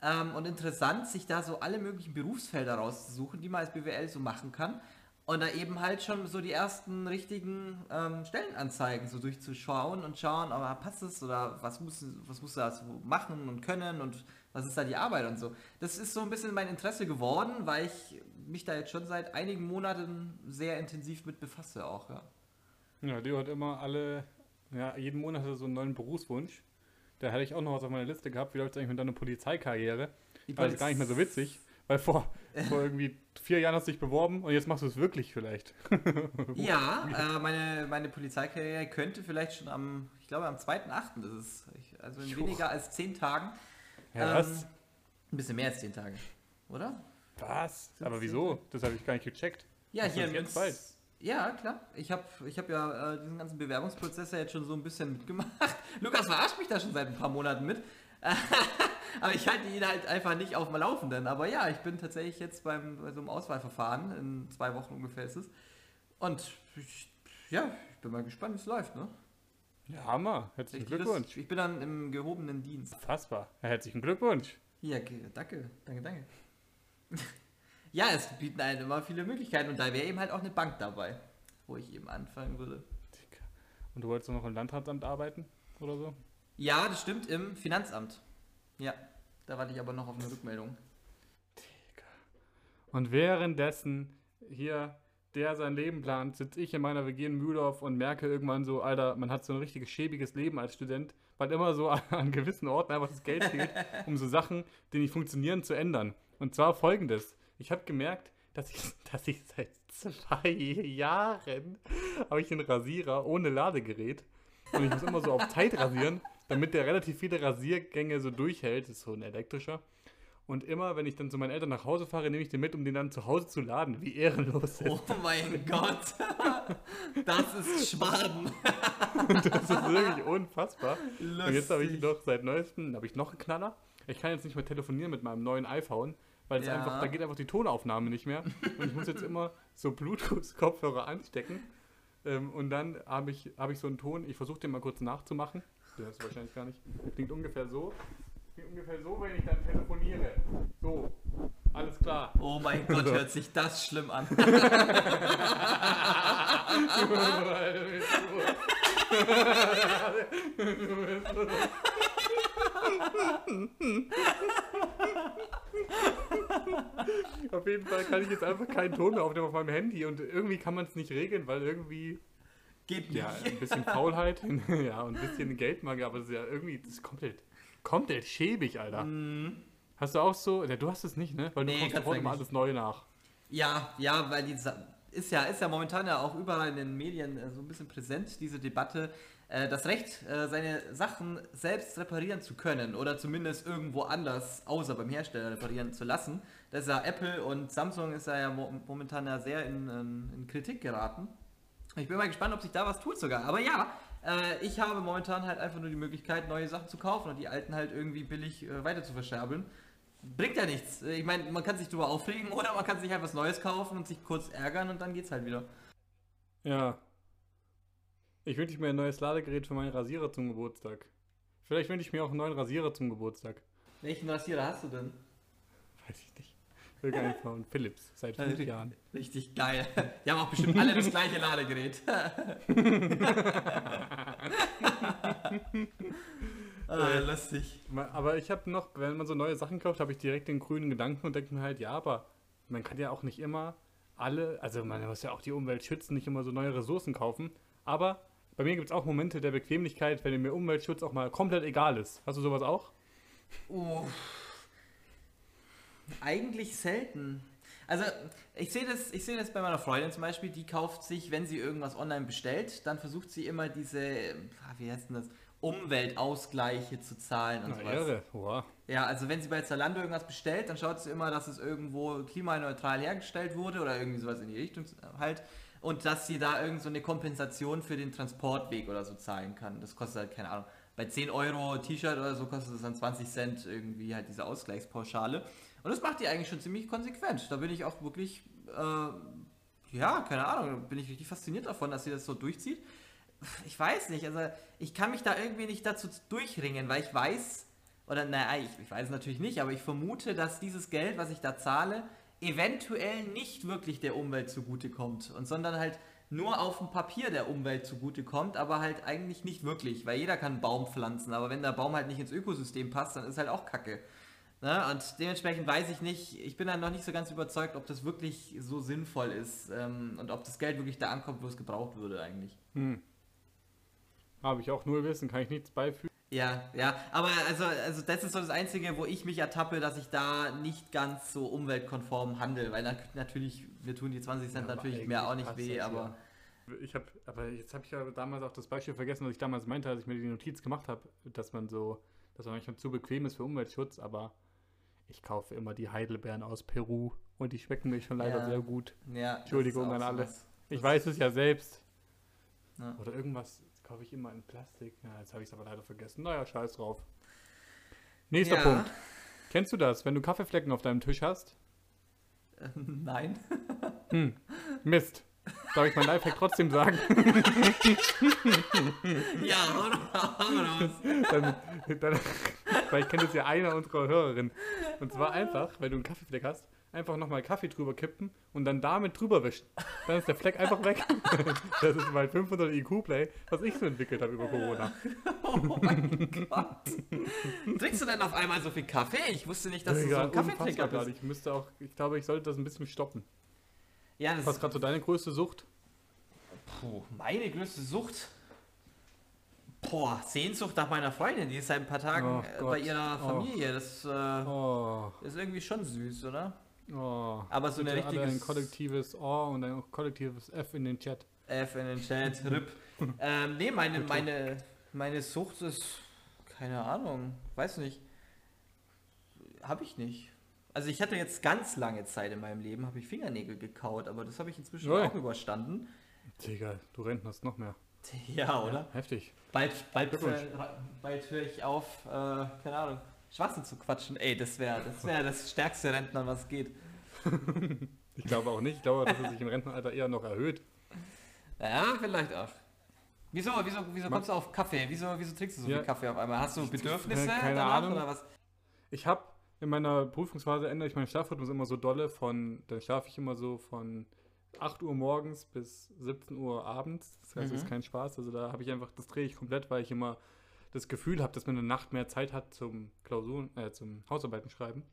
ähm, und interessant, sich da so alle möglichen Berufsfelder rauszusuchen, die man als BWL so machen kann. Und da eben halt schon so die ersten richtigen ähm, Stellenanzeigen so durchzuschauen und schauen, aber passt es oder was muss, was muss das machen und können und was ist da die Arbeit und so. Das ist so ein bisschen mein Interesse geworden, weil ich mich da jetzt schon seit einigen Monaten sehr intensiv mit befasse auch, ja. Ja, Leo hat immer alle, ja, jeden Monat so einen neuen Berufswunsch. Da hätte ich auch noch was auf meiner Liste gehabt. Wie läuft es eigentlich mit deiner Polizeikarriere? Das ist gar nicht mehr so witzig, weil vor, vor irgendwie vier Jahren hast du dich beworben und jetzt machst du es wirklich vielleicht. Ja, äh, meine, meine Polizeikarriere könnte vielleicht schon am, ich glaube am 2.8. Das ist ich- also in Juch. weniger als zehn Tagen. Ja, Ähm, was? Ein bisschen mehr als zehn Tage, oder? Was? Aber wieso? Das habe ich gar nicht gecheckt. Ja, Das hier in jetzt bald. Ja, klar. Ich habe ich hab ja äh, diesen ganzen Bewerbungsprozess ja jetzt schon so ein bisschen mitgemacht. Lukas verarscht mich da schon seit ein paar Monaten mit. Aber ich halte ihn halt einfach nicht auf dem Laufenden. Aber ja, ich bin tatsächlich jetzt beim, bei so einem Auswahlverfahren. In zwei Wochen ungefähr ist es. Und ich, ja, ich bin mal gespannt, wie es läuft. Ne? Ja, Hammer. Herzlichen Ich, das, Glückwunsch. ich bin dann im gehobenen Dienst. Fassbar. Ja, herzlichen Glückwunsch. Ja, danke, danke, danke. ja, es bieten einem immer viele Möglichkeiten und da wäre eben halt auch eine Bank dabei, wo ich eben anfangen würde. Und du wolltest noch im Landratsamt arbeiten oder so? Ja, das stimmt, im Finanzamt. Ja, da warte ich aber noch auf eine Rückmeldung. Und währenddessen hier der sein Leben plant, sitze ich in meiner WG in Mühldorf und merke irgendwann so, Alter, man hat so ein richtiges schäbiges Leben als Student, weil immer so an, an gewissen Orten einfach das Geld fehlt, um so Sachen, die nicht funktionieren, zu ändern. Und zwar folgendes. Ich habe gemerkt, dass ich, dass ich seit zwei Jahren habe ich einen Rasierer ohne Ladegerät und ich muss immer so auf Zeit rasieren, damit der relativ viele Rasiergänge so durchhält. Das ist so ein elektrischer. Und immer, wenn ich dann zu meinen Eltern nach Hause fahre, nehme ich den mit, um den dann zu Hause zu laden. Wie ehrenlos ist Oh mein Gott, das ist Schwaden. das? ist wirklich unfassbar. Lustig. Und jetzt habe ich noch seit neuestem, habe ich noch einen Knaller. Ich kann jetzt nicht mehr telefonieren mit meinem neuen iPhone, weil es Ja. einfach, da geht einfach die Tonaufnahme nicht mehr. Und ich muss jetzt immer so Bluetooth-Kopfhörer anstecken. Ähm, und dann habe ich, habe ich so einen Ton, ich versuche den mal kurz nachzumachen. Der ist wahrscheinlich gar nicht. Klingt ungefähr so. Klingt ungefähr so, wenn ich dann telefoniere. So, alles klar. Oh mein Gott, hört sich das schlimm an. Auf jeden Fall kann ich jetzt einfach keinen Ton mehr aufnehmen auf meinem Handy und irgendwie kann man es nicht regeln, weil irgendwie, Geht nicht. ja, ein bisschen Faulheit, ja, und ein bisschen Geldmangel, aber das ist ja irgendwie, das ist komplett, komplett schäbig, Alter. Hast du auch so, ja, du hast es nicht, ne? Weil du Nee, kommst sofort immer Dank alles neu nach. Ja, ja, weil die ist ja, ist ja momentan ja auch überall in den Medien äh, so ein bisschen präsent, diese Debatte, äh, das Recht, äh, seine Sachen selbst reparieren zu können oder zumindest irgendwo anders, außer beim Hersteller reparieren zu lassen. Das ist ja Apple und Samsung ist ja, ja mo momentan ja sehr in, in, in Kritik geraten. Ich bin mal gespannt, ob sich da was tut sogar. Aber ja, äh, ich habe momentan halt einfach nur die Möglichkeit, neue Sachen zu kaufen und die alten halt irgendwie billig äh, weiter zu verscherbeln. Bringt ja nichts. Ich meine, man kann sich drüber aufregen oder man kann sich halt was Neues kaufen und sich kurz ärgern und dann geht's halt wieder. Ja. Ich wünsche mir ein neues Ladegerät für meinen Rasierer zum Geburtstag. Vielleicht wünsche ich mir auch einen neuen Rasierer zum Geburtstag. Welchen Rasierer hast du denn? Weiß ich nicht. Irgendeinen von Philips, seit fünf Richtig- Jahren. Richtig geil. Die haben auch bestimmt alle das gleiche Ladegerät. ah, lustig. Ma- Aber ich habe noch, wenn man so neue Sachen kauft, habe ich direkt den grünen Gedanken und denke mir halt, ja, aber man kann ja auch nicht immer alle, also man muss ja auch die Umwelt schützen, nicht immer so neue Ressourcen kaufen. Aber bei mir gibt es auch Momente der Bequemlichkeit, wenn mir Umweltschutz auch mal komplett egal ist. Hast du sowas auch? Uff. Eigentlich selten. Also, ich sehe das, ich sehe das bei meiner Freundin zum Beispiel, die kauft sich, wenn sie irgendwas online bestellt, dann versucht sie immer diese, ah, wie heißt denn das, Umweltausgleiche zu zahlen und Na, sowas. Ehre. Wow. Ja, also wenn sie bei Zalando irgendwas bestellt, dann schaut sie immer, dass es irgendwo klimaneutral hergestellt wurde oder irgendwie sowas in die Richtung halt. Und dass sie da irgend so eine Kompensation für den Transportweg oder so zahlen kann. Das kostet halt, keine Ahnung, bei 10 Euro T-Shirt oder so kostet es dann 20 Cent irgendwie halt diese Ausgleichspauschale. Und das macht die eigentlich schon ziemlich konsequent. Da bin ich auch wirklich, äh, ja, keine Ahnung, bin ich richtig fasziniert davon, dass sie das so durchzieht. ich weiß nicht, also ich kann mich da irgendwie nicht dazu durchringen, weil ich weiß, oder naja, ich, ich weiß es natürlich nicht, aber ich vermute, dass dieses Geld, was ich da zahle, eventuell nicht wirklich der Umwelt zugutekommt und sondern halt nur auf dem Papier der Umwelt zugutekommt, aber halt eigentlich nicht wirklich, weil jeder kann einen Baum pflanzen, aber wenn der Baum halt nicht ins Ökosystem passt, dann ist halt auch Kacke. Ne? Und dementsprechend weiß ich nicht, ich bin dann noch nicht so ganz überzeugt, ob das wirklich so sinnvoll ist ähm, und ob das Geld wirklich da ankommt, wo es gebraucht würde eigentlich. Hm. Habe ich auch null Wissen, kann ich nichts beifügen. Ja, ja, aber also, also das ist so das Einzige, wo ich mich ertappe, dass ich da nicht ganz so umweltkonform handle, weil natürlich, wir tun die 20 Cent Ja, natürlich mir auch nicht weh, aber Ich habe, aber jetzt habe ich ja damals auch das Beispiel vergessen, was ich damals meinte, als ich mir die Notiz gemacht habe, dass man so, dass man manchmal zu bequem ist für Umweltschutz, aber ich kaufe immer die Heidelbeeren aus Peru und die schmecken mir schon leider Ja. sehr gut. ja. Entschuldigung an alle. sowas. Ich weiß es ja selbst. Ja. Oder irgendwas kaufe ich immer in Plastik. Ja, jetzt habe ich es aber leider vergessen. Naja, scheiß drauf. Nächster. Punkt. Kennst du das, wenn du Kaffeeflecken auf deinem Tisch hast? Nein. Hm, Mist. Darf ich mein Lifehack trotzdem sagen? ja, raus. dann, dann, weil ich kenne das ja einer unserer Hörerinnen. Und zwar einfach, wenn du einen Kaffeefleck hast, einfach nochmal Kaffee drüber kippen und dann damit drüber wischen. Dann ist der Fleck einfach weg. Das ist mein 500 IQ-Play, was ich so entwickelt habe über Corona. Oh mein Gott. Trinkst du denn auf einmal so viel Kaffee? Ich wusste nicht, dass du so ein Kaffeetrinker bist. Ich müsste auch, ich glaube, ich sollte das ein bisschen stoppen. Ja, das Was ist gerade so deine größte Sucht? Puh, meine größte Sucht. Boah, Sehnsucht nach meiner Freundin, die ist seit ein paar Tagen Oh äh, bei ihrer Oh. Familie. Das äh, Oh, ist irgendwie schon süß, oder? oh. Aber so eine richtige ein kollektives O und ein kollektives F in den Chat. F in den Chat, RIP. ähm, nee, meine, meine, meine Sucht ist, keine Ahnung, weiß nicht. Habe ich nicht. Also ich hatte jetzt ganz lange Zeit in meinem Leben, habe ich Fingernägel gekaut, aber das habe ich inzwischen auch überstanden. Digga, du rentnerst noch mehr. Ja, oder? Heftig. Bald, bald, äh, bald höre ich auf, äh, keine Ahnung, Schwarzen zu quatschen. Ey, das wäre das, wär das stärkste Rentner, was geht. Ich glaube auch nicht. Ich glaube, dass es sich im Rentenalter eher noch erhöht. Ja, vielleicht auch. Wieso, wieso, wieso kommst du auf Kaffee? Wieso, wieso trinkst du so Ja. viel Kaffee auf einmal? Hast du Bedürfnisse keine danach Ahnung. oder was? Ich habe in meiner Prüfungsphase ändere ich meinen Schlafrhythmus immer so dolle von, dann schlafe ich immer so von 8 Uhr morgens bis 17 Uhr abends. Das heißt, das Mhm. ist kein Spaß. Also da habe ich einfach, das drehe ich komplett, weil ich immer das Gefühl habe, dass man eine Nacht mehr Zeit hat zum Klausuren, äh, zum Hausarbeiten schreiben.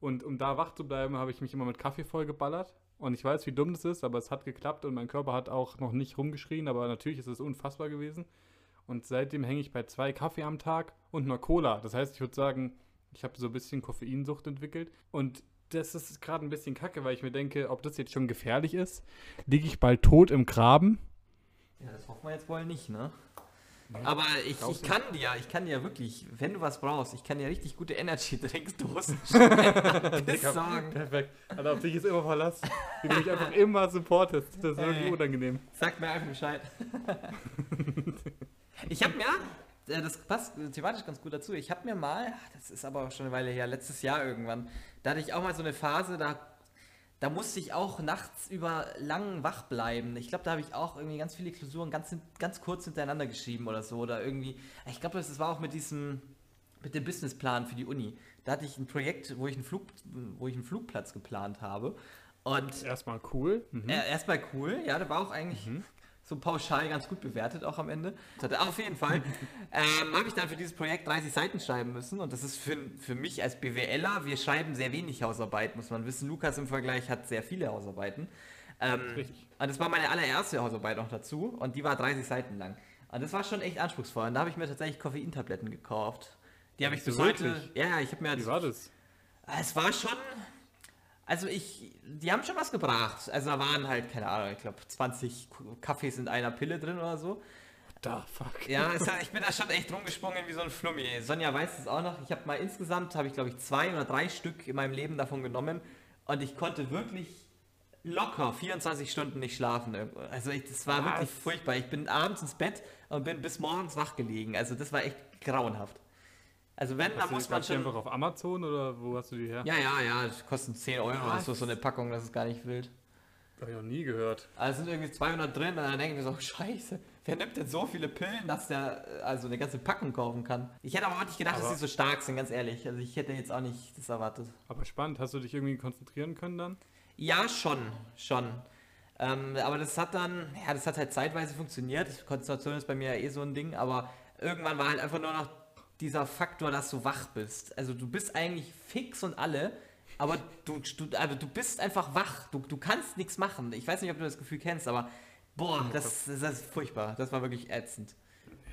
Und um da wach zu bleiben, habe ich mich immer mit Kaffee vollgeballert. Und ich weiß, wie dumm das ist, aber es hat geklappt und mein Körper hat auch noch nicht rumgeschrien, aber natürlich ist es unfassbar gewesen. Und seitdem hänge ich bei zwei Kaffee am Tag und einer Cola. Das heißt, ich würde sagen, ich habe so ein bisschen Koffeinsucht entwickelt. Und das ist gerade ein bisschen kacke, weil ich mir denke, ob das jetzt schon gefährlich ist. Liege ich bald tot im Graben? Ja, das hoffen wir jetzt wohl nicht, ne? Aber ich, ich kann dir, ich kann dir wirklich, wenn du was brauchst, ich kann dir richtig gute Energy-Drinks-Dosen besorgen. Perfekt. Also auf dich ist immer Verlass. Wie du mich einfach immer supportest. Das ist wirklich Ey. unangenehm. Sag mir einfach Bescheid. ich habe mir, äh, das passt thematisch ganz gut dazu, ich habe mir mal, das ist aber schon eine Weile her, letztes Jahr irgendwann, da hatte ich auch mal so eine Phase, da, da musste ich auch nachts über lang wach bleiben. Ich glaube, da habe ich auch irgendwie ganz viele Klausuren ganz, ganz kurz hintereinander geschrieben oder so. Oder irgendwie, ich glaube, das war auch mit diesem, mit dem Businessplan für die Uni. Da hatte ich ein Projekt, wo ich einen, Flug, wo ich einen Flugplatz geplant habe. Und Erstmal cool. Mhm. ja, erstmal cool, ja, der war auch eigentlich so pauschal ganz gut bewertet, auch am Ende. Auf jeden Fall ähm, habe ich dann für dieses Projekt 30 Seiten schreiben müssen und das ist für, für mich als BWLer, wir schreiben sehr wenig Hausarbeit, muss man wissen. Lukas im Vergleich hat sehr viele Hausarbeiten. Ähm, Richtig. und das war meine allererste Hausarbeit noch dazu und die war 30 Seiten lang. Und das war schon echt anspruchsvoll und da habe ich mir tatsächlich Koffeintabletten gekauft. Die habe ich bis heute. Ja, ich habe mir Wie war das? es war schon. Also ich, die haben schon was gebracht. Also da waren halt, keine Ahnung, ich glaube 20 Kaffees in einer Pille drin oder so. Da, fuck. Ja, hat- ich bin da schon echt rumgesprungen wie so ein Flummi. Sonja weiß es auch noch. Ich habe mal insgesamt, habe ich glaube ich zwei oder drei Stück in meinem Leben davon genommen und ich konnte wirklich locker 24 Stunden nicht schlafen. Also ich, das war wirklich Was? furchtbar. Ich bin abends ins Bett und bin bis morgens wach gelegen. Also das war echt grauenhaft. Also wenn, dann Hast du, muss man die schon... einfach auf Amazon oder wo hast du die her? Ja, ja, ja, das kostet 10 Euro oder so, so eine Packung, das ist gar nicht wild. Hab ich noch nie gehört. Also sind irgendwie 200 drin und dann denken wir so, scheiße, wer nimmt denn so viele Pillen, dass der also eine ganze Packung kaufen kann? Ich hätte aber auch nicht gedacht, Aber- dass sie so stark sind, ganz ehrlich. Also ich hätte jetzt auch nicht das erwartet. Aber spannend. Hast du dich irgendwie konzentrieren können dann? Ja, schon, schon. Ähm, aber das hat dann, ja, das hat halt zeitweise funktioniert. Konzentration ist bei mir ja eh so ein Ding, aber irgendwann war halt einfach nur noch dieser Faktor, dass du wach bist. Also du bist eigentlich fix und alle, aber du, du, also du bist einfach wach. Du, du kannst nichts machen. Ich weiß nicht, ob du das Gefühl kennst, aber boah, das, das ist furchtbar. Das war wirklich ätzend.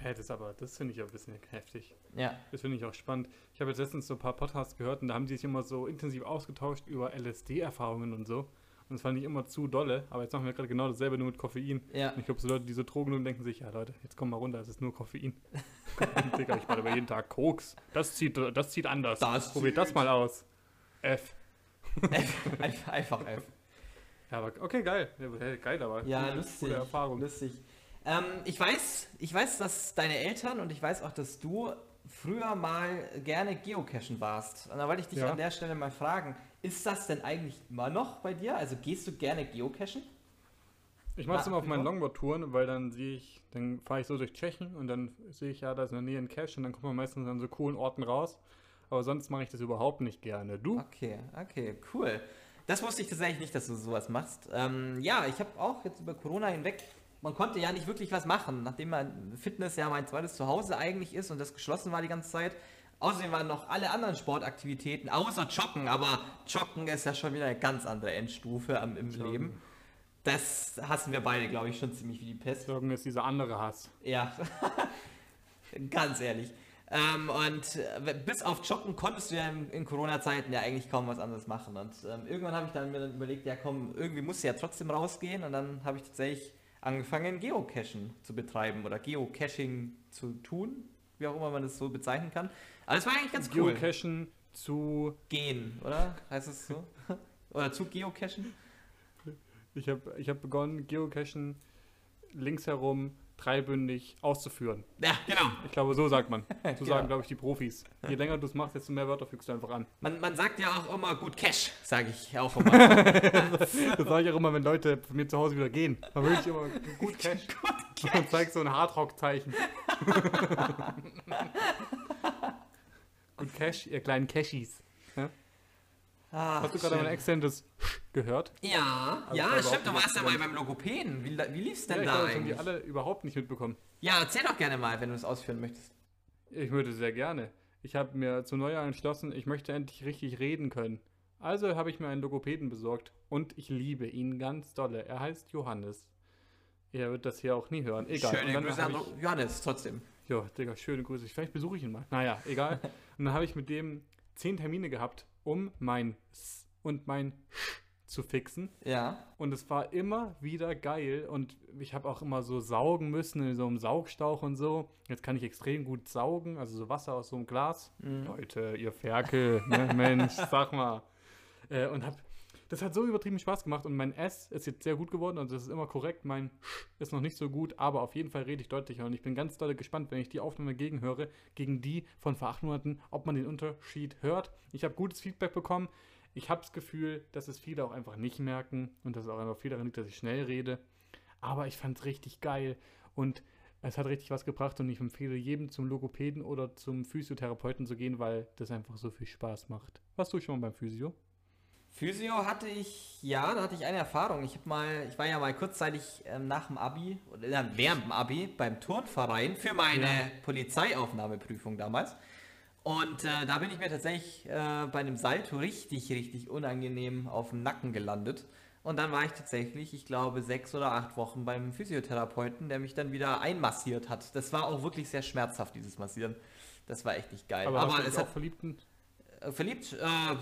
Hä, das aber, das finde ich auch ein bisschen heftig. Ja. Das finde ich auch spannend. Ich habe jetzt letztens so ein paar Podcasts gehört und da haben die sich immer so intensiv ausgetauscht über LSD-Erfahrungen und so. Und das fand ich immer zu dolle. Aber jetzt machen wir gerade genau dasselbe, nur mit Koffein. Ja. Und ich glaube, so Leute, die so Drogen nehmen, denken sich, ja Leute, jetzt komm mal runter, es ist nur Koffein. Digga, ich mache aber jeden Tag Koks. Das zieht, das zieht anders. Das Probiert das mal aus. F. Einfach, einfach F. Ja, aber okay, geil. Ja, geil, aber. Ja, gute, lustig. Gute Erfahrung. Lustig. Ähm, ich, weiß, ich weiß, dass deine Eltern und ich weiß auch, dass du früher mal gerne geocachen warst. Und da wollte ich dich Ja. an der Stelle mal fragen, ist das denn eigentlich immer noch bei dir? Also gehst du gerne geocachen? Ich mache es immer auf meinen? Longboard-Touren, weil dann sehe ich, dann fahre ich so durch Tschechien und dann sehe ich ja, da ist in der Nähe ein Cache und dann kommt man meistens an so coolen Orten raus. Aber sonst mache ich das überhaupt nicht gerne. Du? Okay, okay, cool. Das wusste ich tatsächlich nicht, dass du sowas machst. Ähm, ja, ich habe auch jetzt über Corona hinweg, man konnte ja nicht wirklich was machen, nachdem mein Fitness ja mein zweites Zuhause eigentlich ist und das geschlossen war die ganze Zeit. Außerdem waren noch alle anderen Sportaktivitäten, außer Joggen, aber Joggen ist ja schon wieder eine ganz andere Endstufe am, im Joggen. Leben. Das hassen wir beide, glaube ich, schon ziemlich wie die Pest. Joggen ist dieser andere Hass. Ja, ganz ehrlich. Ähm, und äh, bis auf Joggen konntest du ja in, in Corona-Zeiten ja eigentlich kaum was anderes machen. Und ähm, irgendwann habe ich dann mir dann überlegt, ja komm, irgendwie muss ja trotzdem rausgehen. Und dann habe ich tatsächlich angefangen, Geocachen zu betreiben oder Geocaching zu tun, wie auch immer man das so bezeichnen kann. Aber es war eigentlich ganz cool. Geocachen zu. Gehen, oder? Heißt es so? oder zu Geocachen? Ich habe ich hab begonnen, Geocachen links herum dreibündig auszuführen. Ja, genau. Ich glaube, so sagt man. So Genau. sagen, glaube ich, die Profis. Je länger du es machst, desto mehr Wörter fügst du einfach an. Man, man sagt ja auch immer gut Cash, sage ich auch immer. Das sage ich auch immer, wenn Leute von mir zu Hause wieder gehen. Dann will ich immer gut Cash. Und zeig so ein Hardrock-Zeichen. Gut Cash, ihr kleinen Cashies. Ah, Hast du gerade mein exzellentes gehört? Ja, Also ja, stimmt, du warst ja mal beim Logopäden. Wie, wie lief's denn Ja, ich da glaube, das haben die eigentlich? alle überhaupt nicht mitbekommen. Ja, erzähl doch gerne mal, wenn du das ausführen möchtest. Ich würde sehr gerne. Ich habe mir zu Neujahr entschlossen, ich möchte endlich richtig reden können. Also habe ich mir einen Logopäden besorgt und ich liebe ihn ganz dolle. Er heißt Johannes. Er wird das hier auch nie hören. Egal. und Schöne Grüße an ich, Johannes, trotzdem. Ja, Digga, schöne Grüße. Vielleicht besuche ich ihn mal. Naja, egal. und dann habe ich mit dem zehn Termine gehabt, um mein S und mein Sch zu fixen. Ja. Und es war immer wieder geil. Und ich habe auch immer so saugen müssen in so einem Saugstauch und so. Jetzt kann ich extrem gut saugen, also so Wasser aus so einem Glas. Mhm. Leute, ihr Ferkel, ne? Mensch, sag mal. Äh, und hab, das hat so übertrieben Spaß gemacht. Und mein S ist jetzt sehr gut geworden und das ist immer korrekt. Mein Sch ist noch nicht so gut, aber auf jeden Fall rede ich deutlicher. Und ich bin ganz doll gespannt, wenn ich die Aufnahme gegenhöre, gegen die von vor acht Monaten, ob man den Unterschied hört. Ich habe gutes Feedback bekommen. Ich habe das Gefühl, dass es viele auch einfach nicht merken und dass es auch einfach viel daran liegt, dass ich schnell rede. Aber ich fand es richtig geil und es hat richtig was gebracht und ich empfehle jedem zum Logopäden oder zum Physiotherapeuten zu gehen, weil das einfach so viel Spaß macht. Warst du schon mal beim Physio? Physio hatte ich, ja, da hatte ich eine Erfahrung. Ich habe mal, ich war ja mal kurzzeitig ähm, nach dem Abi, oder äh, während dem Abi beim Turnverein für meine Ja. Polizeiaufnahmeprüfung damals. Und äh, da bin ich mir tatsächlich äh, bei einem Salto richtig, richtig unangenehm auf dem Nacken gelandet. Und dann war ich tatsächlich, ich glaube, sechs oder acht Wochen beim Physiotherapeuten, der mich dann wieder einmassiert hat. Das war auch wirklich sehr schmerzhaft, dieses Massieren. Das war echt nicht geil. Aber, Aber, es hat auch Verliebten? äh, verliebt? Äh,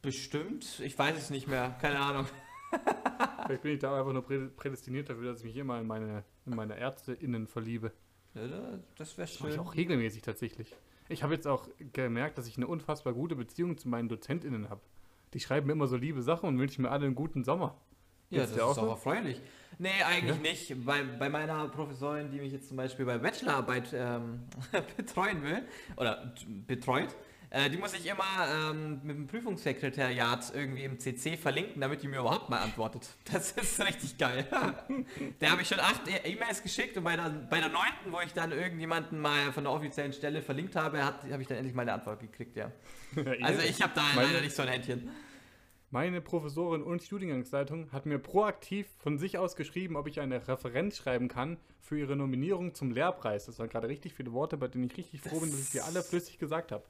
bestimmt. Ich weiß es nicht mehr. Keine Ahnung. Vielleicht bin ich da einfach nur prä- prädestiniert dafür, dass ich mich immer in meine, in meine ÄrzteInnen verliebe. Ja, Das wäre Das mache ich schön. auch regelmäßig tatsächlich. Ich habe jetzt auch gemerkt, dass ich eine unfassbar gute Beziehung zu meinen DozentInnen habe. Die schreiben mir immer so liebe Sachen und wünschen mir alle einen guten Sommer. Ja, das ist auch auch so? erfreulich. Nee, eigentlich Ja? nicht. Bei, bei meiner Professorin, die mich jetzt zum Beispiel bei Bachelorarbeit ähm, betreuen will, oder betreut, Äh, die muss ich immer ähm, mit dem Prüfungssekretariat irgendwie im CC verlinken, damit die mir überhaupt mal antwortet. Das ist richtig geil. der habe ich schon acht E- E-Mails geschickt und bei der, bei der neunten, wo ich dann irgendjemanden mal von der offiziellen Stelle verlinkt habe, habe ich dann endlich mal eine Antwort gekriegt, ja. Also ich habe da leider nicht so ein Händchen. Meine Professorin und Studiengangsleitung hat mir proaktiv von sich aus geschrieben, ob ich eine Referenz schreiben kann für ihre Nominierung zum Lehrpreis. Das waren gerade richtig viele Worte, bei denen ich richtig froh bin, dass ich die alle flüssig gesagt habe.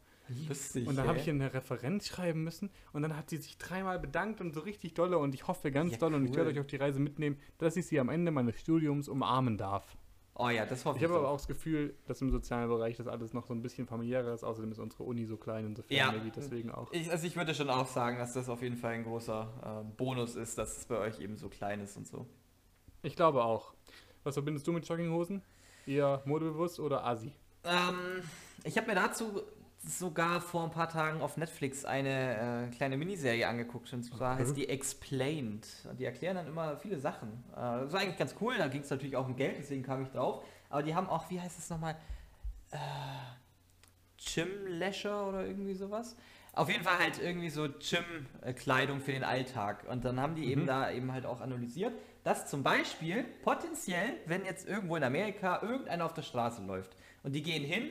Lustig. Und dann habe ich ihr eine Referenz schreiben müssen und dann hat sie sich dreimal bedankt und so richtig dolle und ich hoffe ganz Ja, doll und ich werde cool. euch auf die Reise mitnehmen, dass ich sie am Ende meines Studiums umarmen darf. Oh ja, das hoffe Ich ich. habe aber auch das Gefühl, dass im sozialen Bereich das alles noch so ein bisschen familiärer ist. Außerdem ist unsere Uni so klein, insofern Ja. maybe deswegen auch. Ich, also ich würde schon auch sagen, dass das auf jeden Fall ein großer ähm, Bonus ist, dass es bei euch eben so klein ist und so. Ich glaube auch. Was verbindest du mit Jogginghosen? Eher modebewusst oder asi? Ähm, ich habe mir dazu sogar vor ein paar Tagen auf Netflix eine äh, kleine Miniserie angeguckt. Und zwar Okay. heißt die Explained. Und Die erklären dann immer viele Sachen. Äh, das war eigentlich ganz cool. Da ging es natürlich auch um Geld, deswegen kam ich drauf. Aber die haben auch, wie heißt es nochmal? Äh, Gym Leisure oder irgendwie sowas. Auf jeden Fall halt irgendwie so Gym-Kleidung für den Alltag. Und dann haben die eben Mhm. da eben halt auch analysiert, dass zum Beispiel potenziell, wenn jetzt irgendwo in Amerika irgendeiner auf der Straße läuft und die gehen hin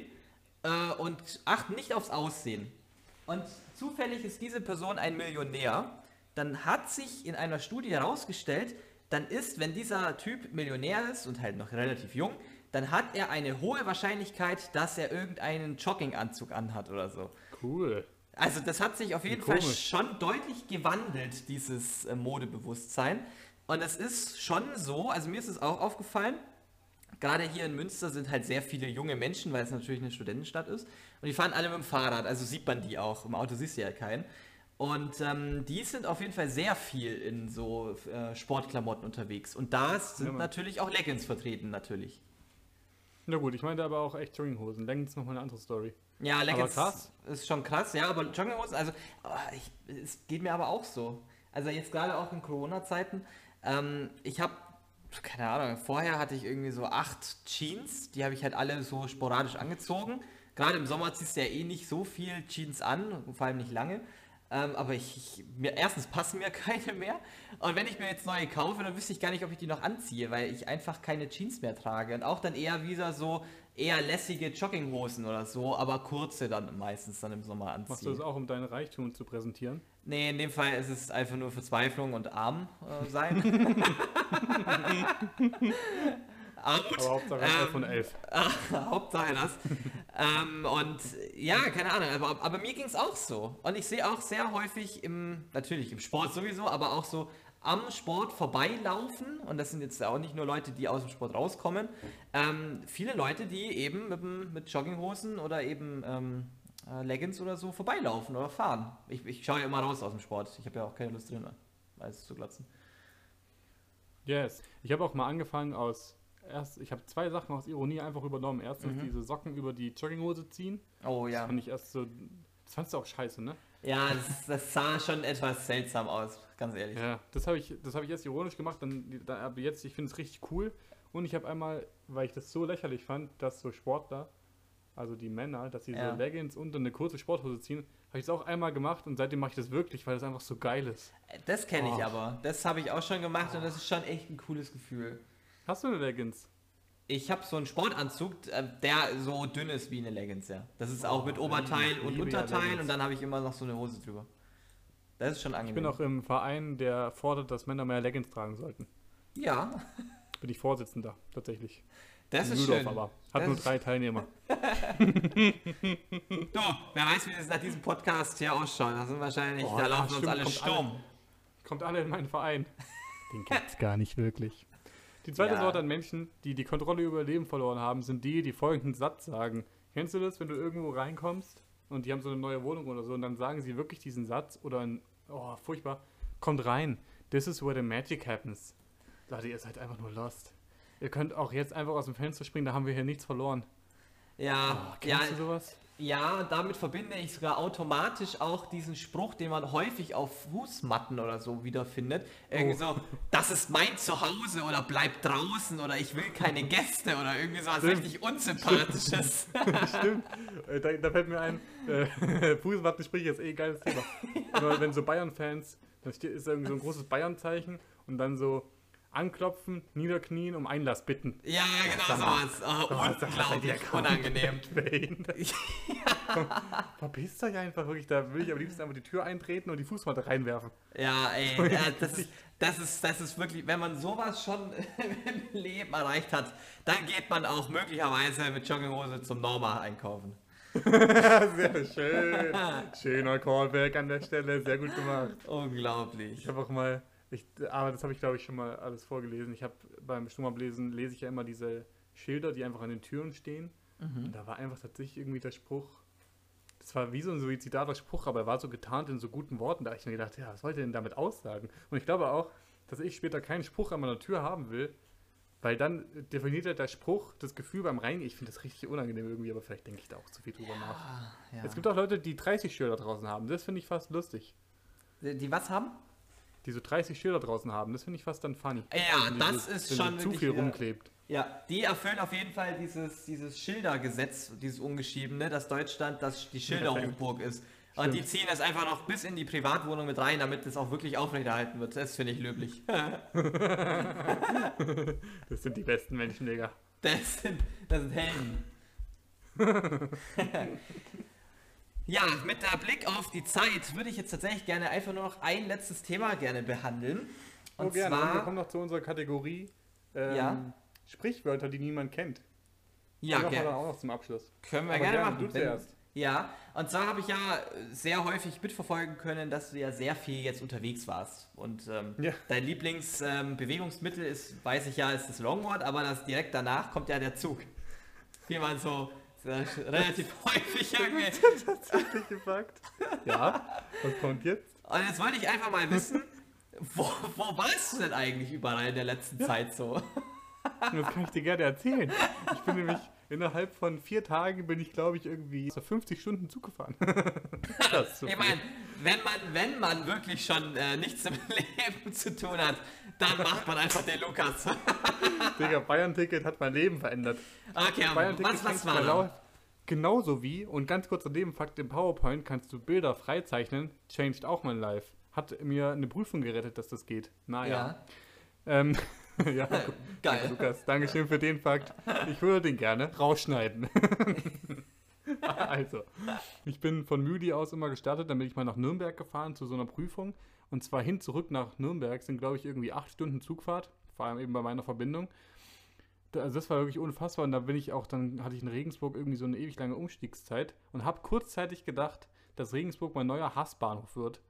äh, und achten nicht aufs Aussehen und zufällig ist diese Person ein Millionär, dann hat sich in einer Studie herausgestellt, dann ist, wenn dieser Typ Millionär ist und halt noch relativ jung, dann hat er eine hohe Wahrscheinlichkeit, dass er irgendeinen Jogginganzug anhat oder so. Cool. Also das hat sich auf jeden. Fall schon deutlich gewandelt, dieses äh, Modebewusstsein. Und es ist schon so, also mir ist es auch aufgefallen, gerade hier in Münster sind halt sehr viele junge Menschen, weil es natürlich eine Studentenstadt ist. Und die fahren alle mit dem Fahrrad, also sieht man die auch. Im Auto siehst du ja keinen. Und ähm, die sind auf jeden Fall sehr viel in so äh, Sportklamotten unterwegs. Und da sind Ja, natürlich auch Leggings vertreten, natürlich. Na gut, ich meinte aber auch echt Jogginghosen. Leggings nochmal eine andere Story. Ja, Leggings ist schon krass, ja, aber Jogginghosen, also ah, ich, es geht mir aber auch so. Also jetzt gerade auch in Corona-Zeiten, ähm, ich habe, keine Ahnung, vorher hatte ich irgendwie so acht Jeans, die habe ich halt alle so sporadisch angezogen. Gerade im Sommer ziehst du ja eh nicht so viel Jeans an, vor allem nicht lange. Ähm, aber ich, ich, mir, erstens passen mir keine mehr. Und wenn ich mir jetzt neue kaufe, dann wüsste ich gar nicht, ob ich die noch anziehe, weil ich einfach keine Jeans mehr trage. Und auch dann eher wieder so eher lässige Jogginghosen oder so, aber kurze dann meistens dann im Sommer anziehe. Machst du das auch, um deinen Reichtum zu präsentieren? Nee, in dem Fall ist es einfach nur Verzweiflung und arm äh, sein. Armut. Aber Hauptsache Ähm, 11 von 11. Hauptsache das. ähm, und ja, keine Ahnung, aber, aber mir ging es auch so. Und ich sehe auch sehr häufig im, natürlich im Sport sowieso, aber auch so am Sport vorbeilaufen. Und das sind jetzt auch nicht nur Leute, die aus dem Sport rauskommen. Ähm, viele Leute, die eben mit, mit Jogginghosen oder eben ähm, äh, Leggings oder so vorbeilaufen oder fahren. Ich, ich schaue ja immer raus aus dem Sport. Ich habe ja auch keine Lust drin, alles zu glatzen. Yes. Ich habe auch mal angefangen aus. Erst, ich habe zwei Sachen aus Ironie einfach übernommen. Erstens Mhm. diese Socken über die Jogginghose ziehen. Oh Das ja. fand ich erst so. Das fandst du auch scheiße, ne? Ja, das, das sah schon etwas seltsam aus, ganz ehrlich. Ja, das habe ich, das habe ich erst ironisch gemacht, dann, dann aber jetzt, ich finde es richtig cool. Und ich habe einmal, weil ich das so lächerlich fand, dass so Sportler, also die Männer, dass sie Ja. so Leggings und eine kurze Sporthose ziehen, habe ich es auch einmal gemacht und seitdem mache ich das wirklich, weil das einfach so geil ist. Das kenne ich Oh. aber. Das habe ich auch schon gemacht und das ist schon echt ein cooles Gefühl. Hast du eine Leggings? Ich habe so einen Sportanzug, äh, der so dünn ist wie eine Leggings, ja. Das ist auch Oh, mit Oberteil ich und Unterteil und dann habe ich immer noch so eine Hose drüber. Das ist schon Ich angenehm. bin auch im Verein, der fordert, dass Männer mehr Leggings tragen sollten. ja, Bin ich Vorsitzender, tatsächlich. Das In ist Rudolf schön. aber. Hat Das nur drei Teilnehmer. Du, wer weiß, wie das nach diesem Podcast hier ausschaut. Das sind wahrscheinlich, Oh, da laufen uns stimmt, alle kommt Sturm. Kommt alle in meinen Verein. Den gibt's gar nicht wirklich. Die zweite Ja. Sorte an Menschen, die die Kontrolle über ihr Leben verloren haben, sind die, die folgenden Satz sagen. Kennst du das, wenn du irgendwo reinkommst und die haben so eine neue Wohnung oder so und dann sagen sie wirklich diesen Satz oder ein, oh, furchtbar, kommt rein. This is where the magic happens. Leute, ihr seid einfach nur lost. Ihr könnt auch jetzt einfach aus dem Fenster springen, da haben wir hier nichts verloren. Ja, Oh, ja, kennst du sowas? Ja, damit verbinde ich sogar automatisch auch diesen Spruch, den man häufig auf Fußmatten oder so wiederfindet. Irgendwie Oh. so, das ist mein Zuhause oder bleib draußen oder ich will keine Gäste oder irgendwie so was Stimmt. richtig Unsympathisches. Stimmt. Äh, Da, da fällt mir ein, äh, Fußmattensprich ist eh ein geiles Thema. Nur wenn so Bayern-Fans, da steht, ist irgendwie so ein großes Bayern-Zeichen und dann so anklopfen, niederknien, um Einlass bitten. ja, genau sowas. Oh, unglaublich unangenehm. Komm, Verpisst euch einfach wirklich, da will ich am liebsten einfach die Tür eintreten und die Fußmatte reinwerfen. Ja, ey, ja, das, ist, das, ist, das ist wirklich, wenn man sowas schon im Leben erreicht hat, dann geht man auch möglicherweise mit Jogginghose zum Norma einkaufen. Sehr schön. Schöner Callback an der Stelle, sehr gut gemacht. Unglaublich. Ich habe auch mal, ich, aber das habe ich glaube ich schon mal alles vorgelesen. Ich habe beim Stummablesen lese ich ja immer diese Schilder, die einfach an den Türen stehen. Und da war einfach tatsächlich irgendwie der Spruch. Das war wie so ein suizidaler Spruch, aber er war so getarnt in so guten Worten. Da habe ich mir gedacht, ja, was wollt ihr denn damit aussagen? Und ich glaube auch, dass ich später keinen Spruch an meiner Tür haben will, weil dann definiert ja der Spruch das Gefühl beim Reingehen. Ich finde das richtig unangenehm irgendwie, aber vielleicht denke ich da auch zu viel drüber nach. Ah, ja. Es gibt auch Leute, die 30 Schilder draußen haben. Das finde ich fast lustig. Die was haben? Die so 30 Schilder draußen haben. Das finde ich fast dann funny. Ja, Wenn das so- ist wenn schon zu viel rumklebt. Ja, die erfüllen auf jeden Fall dieses, dieses Schildergesetz, dieses ungeschriebene, dass Deutschland das die Schilderhochburg ist. Und Stimmt. die ziehen das einfach noch bis in die Privatwohnung mit rein, damit das auch wirklich aufrechterhalten wird. Das finde ich löblich. Das sind die besten Menschen, Digga. Das sind, das sind Helden. ja, mit der Blick auf die Zeit würde ich jetzt tatsächlich gerne einfach nur noch ein letztes Thema gerne behandeln. Und Oh, gerne. Und wir zwar, kommen noch zu unserer Kategorie ähm, Ja. Sprichwörter, die niemand kennt. ja, gerne. dann auch noch zum Abschluss. Können wir Aber gerne, gerne, machen. du zuerst. Ja, und zwar habe ich ja sehr häufig mitverfolgen können, dass du ja sehr viel jetzt unterwegs warst. Und ähm, Ja. dein Lieblingsbewegungsmittel ähm, ist, weiß ich ja, ist das Longboard, aber das direkt danach kommt ja der Zug. Wie man so äh, relativ häufig irgendwie. Tatsächlich gefragt. Ja, was kommt jetzt? Und jetzt wollte ich einfach mal wissen, wo, wo warst du denn eigentlich überall in der letzten Zeit so? Das kann ich dir gerne erzählen. Ich bin nämlich innerhalb von vier Tagen bin ich, glaube ich, irgendwie so 50 Stunden Zug gefahren. So Ich meine, wenn man, wenn man wirklich schon äh, nichts im Leben zu tun hat, dann macht man einfach den Lukas. Digga, Bayern-Ticket hat mein Leben verändert. Okay, Bayern-Ticket was, was war du da? Genauso wie, und ganz kurzer Nebenfakt, im PowerPoint kannst du Bilder freizeichnen. Changed auch mein Life. Hat mir eine Prüfung gerettet, dass das geht. Naja. Ja, Ähm, ja, geil. Lukas, Dankeschön für den Fakt. Ich würde den gerne rausschneiden. also, ich bin von Müdi aus immer gestartet, dann bin ich mal nach Nürnberg gefahren zu so einer Prüfung. Und zwar hin zurück nach Nürnberg sind, glaube ich, irgendwie acht Stunden Zugfahrt, vor allem eben bei meiner Verbindung. Also das war wirklich unfassbar und da bin ich auch, dann hatte ich in Regensburg irgendwie so eine ewig lange Umstiegszeit und habe kurzzeitig gedacht, dass Regensburg mein neuer Hassbahnhof wird.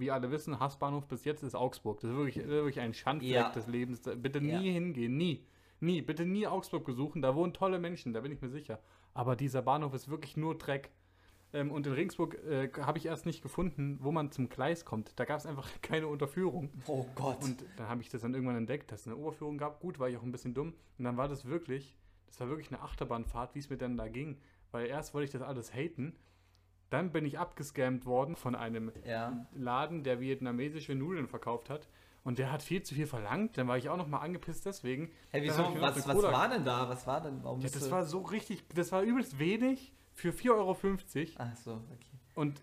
Wie alle wissen, Hassbahnhof bis jetzt ist Augsburg. Das ist wirklich, wirklich ein Schandfleck Ja. des Lebens. Bitte Ja. nie hingehen, nie. Nie, bitte nie Augsburg besuchen, da wohnen tolle Menschen, da bin ich mir sicher. Aber dieser Bahnhof ist wirklich nur Dreck. Ähm, und in Regensburg äh, habe ich erst nicht gefunden, wo man zum Gleis kommt. Da gab es einfach keine Unterführung. Oh Gott. Und dann habe ich das dann irgendwann entdeckt, dass es eine Oberführung gab. Gut, war ich auch ein bisschen dumm. Und dann war das wirklich, das war wirklich eine Achterbahnfahrt, wie es mir dann da ging. Weil erst wollte ich das alles haten. Dann bin ich abgescammt worden von einem ja. Laden, der vietnamesische Nudeln verkauft hat. Und der hat viel zu viel verlangt. Dann war ich auch nochmal angepisst deswegen. Hey, wieso? Was, was Cola- war denn da? Was war denn? Warum Ja, das war so richtig, das war übelst wenig für 4,50 Euro. Ach so, okay. Und,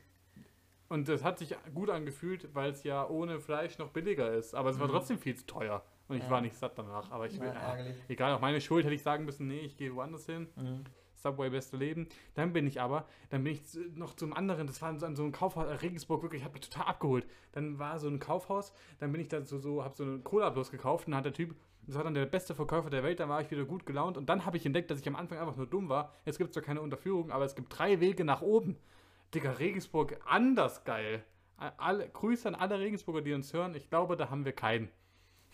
und das hat sich gut angefühlt, weil es ja ohne Fleisch noch billiger ist. Aber es war Mhm. trotzdem viel zu teuer. Und ich Ja. war nicht satt danach. Aber ich will, Ja, egal, auf meine Schuld hätte ich sagen müssen, nee, ich gehe woanders hin. Mhm. Subway beste Leben. Dann bin ich aber, dann bin ich noch zum anderen, das war so, so ein Kaufhaus, äh, Regensburg, wirklich, hat mich total abgeholt. Dann war so ein Kaufhaus, dann bin ich da so, so hab so eine Cola bloß gekauft und dann hat der Typ, das war dann der beste Verkäufer der Welt, dann war ich wieder gut gelaunt und dann habe ich entdeckt, dass ich am Anfang einfach nur dumm war. Jetzt gibt es zwar keine Unterführung, aber es gibt drei Wege nach oben. Digga, Regensburg, anders geil. Alle, Grüße an alle Regensburger, die uns hören. Ich glaube, da haben wir keinen.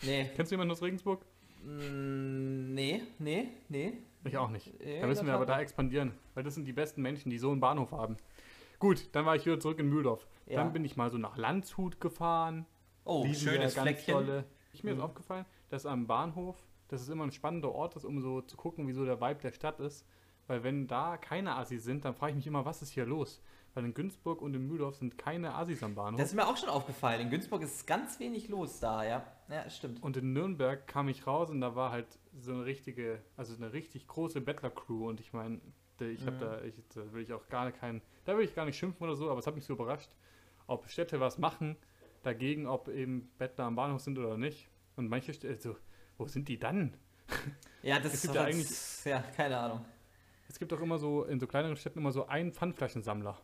Nee. Kennst du jemanden aus Regensburg? Mm, Nee, nee, nee. Ich auch nicht. Ja, da müssen wir aber da expandieren, weil das sind die besten Menschen, die so einen Bahnhof haben. Gut, dann war ich wieder zurück in Mühldorf. Ja. Dann bin ich mal so nach Landshut gefahren. Oh, Lieben schönes Fleckchen. tolle- Ich, mir ist Mhm. aufgefallen, dass am Bahnhof, das ist immer ein spannender Ort ist, um so zu gucken, wie so der Vibe der Stadt ist. Weil wenn da keine Assis sind, dann frage ich mich immer, was ist hier los? Weil in Günzburg und in Mühldorf sind keine Assis am Bahnhof. Das ist mir auch schon aufgefallen. In Günzburg ist ganz wenig los da, ja. Ja, stimmt. Und in Nürnberg kam ich raus und da war halt so eine richtige, also eine richtig große Bettler-Crew. Und ich meine, ich habe Mhm. da, ich, da will ich auch gar keinen, da will ich gar nicht schimpfen oder so, aber es hat mich so überrascht, ob Städte was machen dagegen, ob eben Bettler am Bahnhof sind oder nicht. Und manche Städte, so, wo sind die dann? Ja, das ist ja jetzt- ja, keine Ahnung. Es gibt auch immer so, in so kleineren Städten immer so einen Pfandflaschensammler.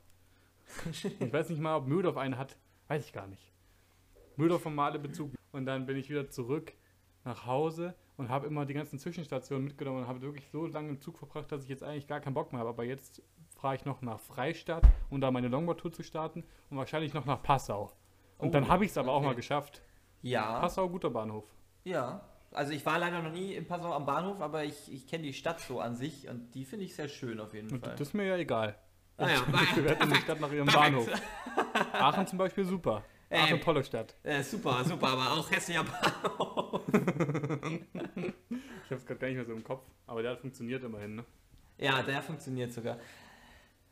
ich weiß nicht mal, ob Mühldorf einen hat, weiß ich gar nicht. Mühldorf vom Male Bezug. Und dann bin ich wieder zurück nach Hause und habe immer die ganzen Zwischenstationen mitgenommen und habe wirklich so lange im Zug verbracht, dass ich jetzt eigentlich gar keinen Bock mehr habe. Aber jetzt fahre ich noch nach Freistadt, um da meine Longboard-Tour zu starten und wahrscheinlich noch nach Passau. Und Oh, dann habe ich es aber auch okay. mal geschafft. Ja, Passau, guter Bahnhof. ja. Also ich war leider noch nie in Passau am Bahnhof, aber ich, ich kenne die Stadt so an sich und die finde ich sehr schön auf jeden Und Fall. das ist mir ja egal. Ah ja, Ich bewerte die Stadt nach ihrem Bahnhof. Aachen zum Beispiel super. Ey. Aachen, tolle Stadt. Äh, super, super, aber auch hässlicher Bahnhof. Ich habe es gerade gar nicht mehr so im Kopf, aber der hat funktioniert immerhin. Ne? Ja, der funktioniert sogar.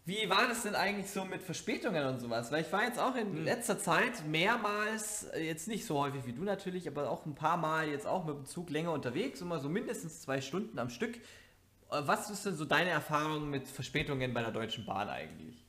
Wie war das denn eigentlich so mit Verspätungen und sowas? Weil ich war jetzt auch in letzter Zeit mehrmals, äh, jetzt nicht so häufig wie du natürlich, aber auch ein paar Mal jetzt auch mit dem Zug länger unterwegs, immer so mindestens zwei Stunden am Stück. Äh, Was ist denn so deine Erfahrung mit Verspätungen bei der Deutschen Bahn eigentlich?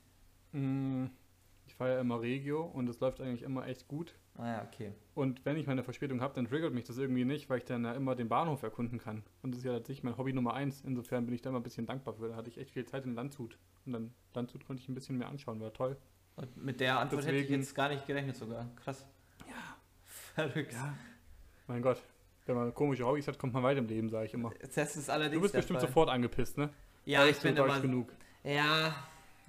Ja immer Regio und es läuft eigentlich immer echt gut. Ah ja, okay. Und wenn ich meine Verspätung habe, dann triggert mich das irgendwie nicht, weil ich dann ja immer den Bahnhof erkunden kann. Und das ist ja tatsächlich mein Hobby Nummer eins. Insofern bin ich da immer ein bisschen dankbar für. Da hatte ich echt viel Zeit in Landshut. Und dann Landshut konnte ich ein bisschen mehr anschauen, war toll. Und mit der Antwort hätte ich Deswegen- jetzt gar nicht gerechnet sogar. Krass. Ja. Verrückt. Mein Gott, wenn man komische Hobbys hat, kommt man weit im Leben, sage ich immer. Das ist allerdings Du bist bestimmt Fall. sofort angepisst, ne? Ja, ich bin immer genug. Ja,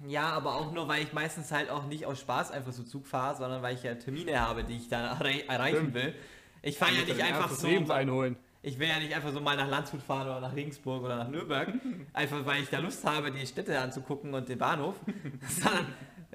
ja, aber auch nur, weil ich meistens halt auch nicht aus Spaß einfach so Zug fahre, sondern weil ich ja Termine habe, die ich dann erre erreichen Stimmt. will. Ich fahre ja nicht einfach so. Lebens einholen. Ich will ja nicht einfach so mal nach Landshut fahren oder nach Regensburg oder nach Nürnberg, einfach weil ich da Lust habe, die Städte anzugucken und den Bahnhof. Sondern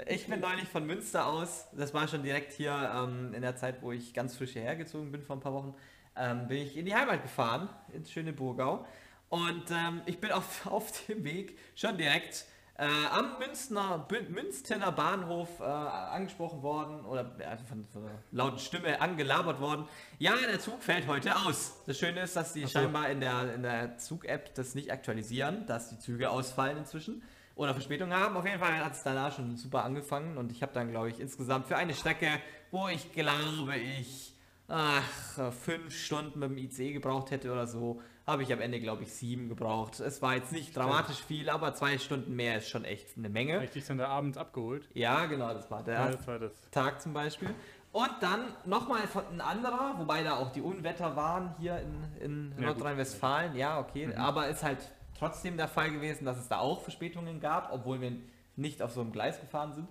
ich bin neulich von Münster aus, das war schon direkt hier ähm, in der Zeit, wo ich ganz frisch hierher gezogen bin vor ein paar Wochen, ähm, bin ich in die Heimat gefahren, ins schöne Burgau. Und ähm, ich bin auf, auf dem Weg schon direkt äh, am Münstner, Bün- Münstener Bahnhof äh, angesprochen worden oder äh, von, von einer lauten Stimme angelabert worden. Ja, der Zug fällt heute aus. Das Schöne ist, dass die so. scheinbar in der, in der Zug-App das nicht aktualisieren, dass die Züge ausfallen inzwischen oder Verspätung haben. Auf jeden Fall hat es danach schon super angefangen und ich habe dann, glaube ich, insgesamt für eine Strecke, wo ich glaube ich ach, fünf Stunden mit dem IC gebraucht hätte oder so, habe ich am Ende, glaube ich, sieben gebraucht. Es war jetzt nicht dramatisch viel, aber zwei Stunden mehr ist schon echt eine Menge. Habe ich dich dann da abends abgeholt? Ja, genau, das war der Ja, das war das. Tag zum Beispiel. Und dann nochmal von ein anderer, wobei da auch die Unwetter waren hier in, in Ja. Nordrhein-Westfalen. Ja, okay. Aber ist halt trotzdem der Fall gewesen, dass es da auch Verspätungen gab, obwohl wir nicht auf so einem Gleis gefahren sind.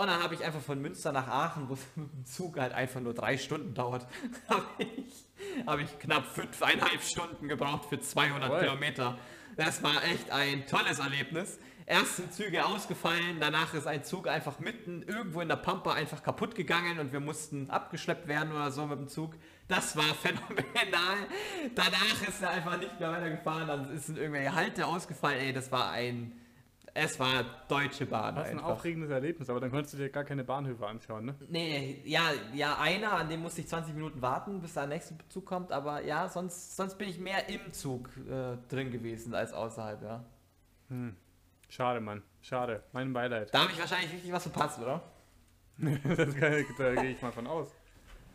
Und dann habe ich einfach von Münster nach Aachen, wo es mit dem Zug halt einfach nur drei Stunden dauert, habe ich, habe ich knapp fünfeinhalb Stunden gebraucht für 200 Jawohl. Kilometer. Das war echt ein tolles Erlebnis. Erst sind Züge ausgefallen, danach ist ein Zug einfach mitten irgendwo in der Pampa einfach kaputt gegangen und wir mussten abgeschleppt werden oder so mit dem Zug. Das war phänomenal. Danach ist er einfach nicht mehr weitergefahren, dann sind irgendwelche Halte ausgefallen. Ey, das war ein. Es war Deutsche Bahn. Das ist ein einfach. aufregendes Erlebnis, aber dann konntest du dir gar keine Bahnhöfe anschauen, ne? Nee, ja, ja, einer, an dem musste ich 20 Minuten warten, bis der nächste Zug kommt, aber ja, sonst, sonst bin ich mehr im Zug äh, drin gewesen als außerhalb, ja. Schade, Mann. Schade. Mein Beileid. Da habe ich wahrscheinlich richtig was verpasst, oder? das kann, da gehe ich mal von aus.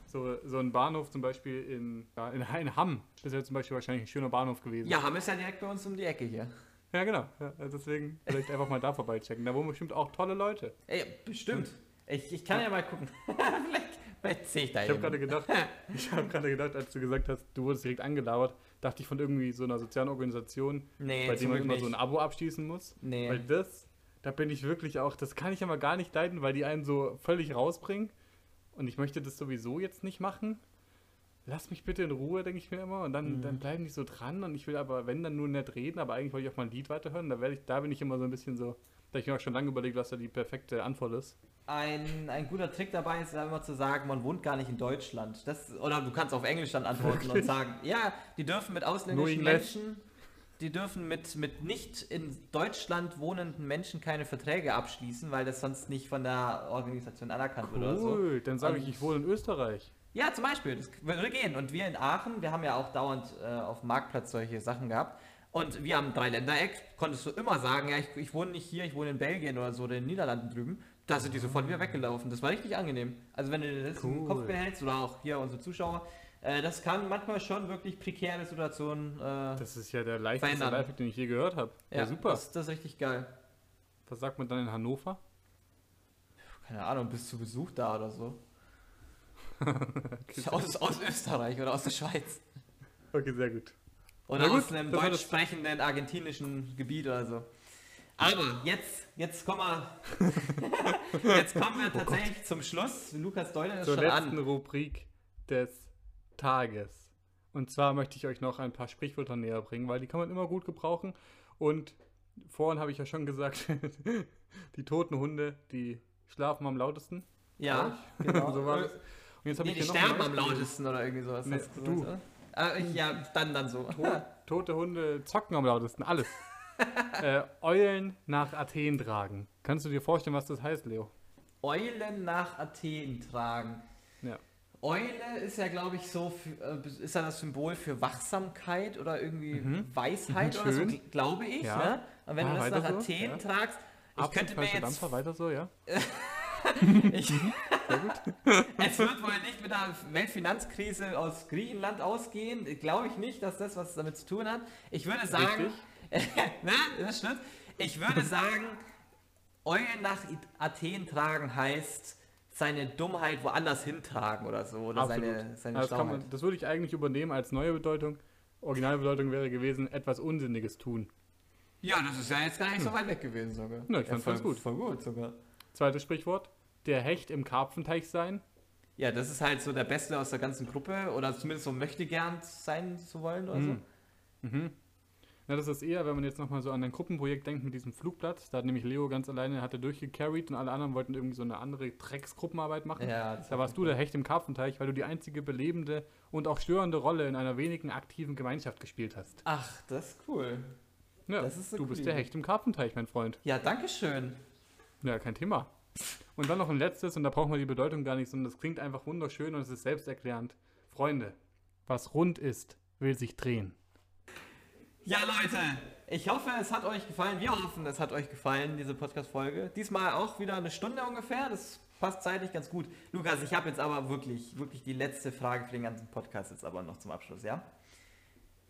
So, so ein Bahnhof zum Beispiel in, ja, in, in Hamm. Das wäre zum Beispiel wahrscheinlich ein schöner Bahnhof gewesen. Ja, Hamm ist ja direkt bei uns um die Ecke hier. Ja, genau. Ja, deswegen vielleicht einfach mal da vorbeichecken. Da wohnen bestimmt auch tolle Leute. Ey, bestimmt. Ich, ich kann ja mal gucken. vielleicht vielleicht sehe ich da Ich habe gerade gedacht, ich habe gerade gedacht, als du gesagt hast, du wurdest direkt angelabert, dachte ich von irgendwie so einer sozialen Organisation, Nee, bei der zum man immer so ein Abo abschließen muss. Nee. Weil das, da bin ich wirklich auch, das kann ich aber gar nicht leiden, weil die einen so völlig rausbringen. Und ich möchte das sowieso jetzt nicht machen. Lass mich bitte in Ruhe, denke ich mir immer. Und dann, Mhm. dann bleiben die so dran. Und ich will aber, wenn, dann nur nett reden. Aber eigentlich wollte ich auch mal ein Lied weiterhören. Da, werde ich, da bin ich immer so ein bisschen so, da ich mir auch schon lange überlegt, was da die perfekte Antwort ist. Ein, ein guter Trick dabei ist immer zu sagen, man wohnt gar nicht in Deutschland. Das, oder du kannst auf Englisch dann antworten und sagen, ja, die dürfen mit ausländischen. Menschen die dürfen mit, mit nicht in Deutschland wohnenden Menschen keine Verträge abschließen, weil das sonst nicht von der Organisation anerkannt wird oder so. Cool, dann sage ich, ich wohne in Österreich. Ja, zum Beispiel, das würde gehen. Und wir in Aachen, wir haben ja auch dauernd äh, auf dem Marktplatz solche Sachen gehabt. Und wir am Dreiländereck konntest du immer sagen, ja, ich, ich wohne nicht hier, ich wohne in Belgien oder so, oder in den Niederlanden drüben. Da sind die sofort wieder weggelaufen. Das war richtig angenehm. Also wenn du das im Cool. Kopf behältst, oder auch hier unsere Zuschauer, äh, das kann manchmal schon wirklich prekäre Situationen. Äh, Das ist ja der leichteste. Lifehack, den ich je gehört habe. Ja, super. Das, das ist richtig geil. Was sagt man dann in Hannover? Keine Ahnung, bist du Besuch da oder so? aus, aus Österreich oder aus der Schweiz. Okay, sehr gut. Oder gut, aus einem deutsch sprechenden argentinischen Gebiet oder so. Aber jetzt, jetzt kommen wir, jetzt kommen wir tatsächlich zum Schluss. Lukas Deuler ist Zur schon letzten an. Rubrik des Tages. Und zwar möchte ich euch noch ein paar Sprichwörter näher bringen, weil die kann man immer gut gebrauchen. Und vorhin habe ich ja schon gesagt, die toten Hunde, die schlafen am lautesten. Ja, genau. so war das. Jetzt habe nee, ich die noch sterben am lautesten oder irgendwie sowas. Nee, hast du. gesagt? Ah, ich, ja, dann, dann so. Tote Hunde zocken am lautesten, alles. äh, Eulen nach Athen tragen. Kannst du dir vorstellen, was das heißt, Leo? Eulen nach Athen tragen. Ja. Eule ist ja, glaube ich, so, äh, ist ja das Symbol für Wachsamkeit oder irgendwie Weisheit Mhm, oder so, glaube ich. Ja. Ne? Und wenn Ah, du das nach so, Athen ja. tragst, ich Absolut könnte mir jetzt Dampfer, weiter so, ja? Ich, es wird wohl nicht mit der Weltfinanzkrise aus Griechenland ausgehen. Glaube ich nicht, dass das was damit zu tun hat. Ich würde sagen, ne, das stimmt. Ich würde sagen, Eulen nach Athen tragen heißt seine Dummheit woanders hintragen oder so. Oder Absolut. seine, seine Also das, man, das würde ich eigentlich übernehmen als neue Bedeutung. Originalbedeutung wäre gewesen, etwas Unsinniges tun. Ja, das ist ja jetzt gar nicht so weit weg gewesen sogar. Ja, ich fand's voll ganz gut. Voll gut sogar. Zweites Sprichwort, der Hecht im Karpfenteich sein. Ja, das ist halt so der Beste aus der ganzen Gruppe oder zumindest so möchte gern sein zu wollen oder Mhm. Mhm. Na, das ist eher, wenn man jetzt nochmal so an ein Gruppenprojekt denkt mit diesem Flugplatz. Da hat nämlich Leo ganz alleine, hat er durchgecarried und alle anderen wollten irgendwie so eine andere Drecksgruppenarbeit so. machen. Ja, Da warst du der Hecht im Karpfenteich, weil du die einzige belebende und auch störende Rolle in einer wenigen aktiven Gemeinschaft gespielt hast. Ach, das ist cool. Ja, Das ist eine du bist coole der. Hecht im Karpfenteich, mein Freund. Ja, danke schön. Ja, kein Thema. Und dann noch ein letztes, und da braucht man die Bedeutung gar nicht, sondern das klingt einfach wunderschön und es ist selbsterklärend. Freunde, was rund ist, will sich drehen. Ja, Leute, ich hoffe, es hat euch gefallen. Wir hoffen, es hat euch gefallen, diese Podcast-Folge. Diesmal auch wieder eine Stunde ungefähr. Das passt zeitlich ganz gut. Lukas, ich habe jetzt aber wirklich, wirklich die letzte Frage für den ganzen Podcast jetzt aber noch zum Abschluss, ja?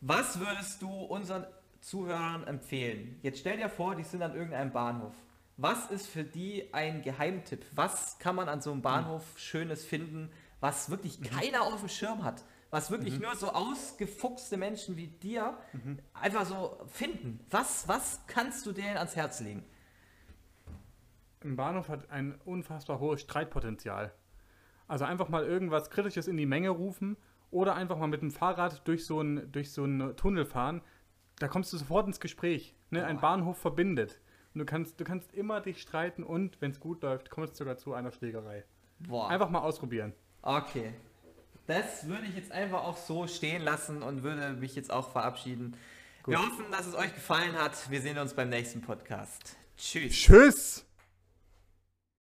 Was würdest du unseren Zuhörern empfehlen? Jetzt stell dir vor, die sind an irgendeinem Bahnhof. Was ist für die ein Geheimtipp? Was kann man an so einem Bahnhof Schönes finden, was wirklich keiner auf dem Schirm hat? Was wirklich nur so ausgefuchste Menschen wie dir einfach so finden? Was, was kannst du denen ans Herz legen? Ein Bahnhof hat ein unfassbar hohes Streitpotenzial. Also einfach mal irgendwas Kritisches in die Menge rufen oder einfach mal mit dem Fahrrad durch so einen, durch so einen Tunnel fahren. Da kommst du sofort ins Gespräch. Ne? Ein. Bahnhof verbindet. Und du kannst, du kannst immer dich streiten und, wenn es gut läuft, kommt es sogar zu einer Schlägerei. Boah. Einfach mal ausprobieren. Okay. Das würde ich jetzt einfach auch so stehen lassen und würde mich jetzt auch verabschieden. Wir Gut. hoffen, dass es euch gefallen hat. Wir sehen uns beim nächsten Podcast. Tschüss. Tschüss!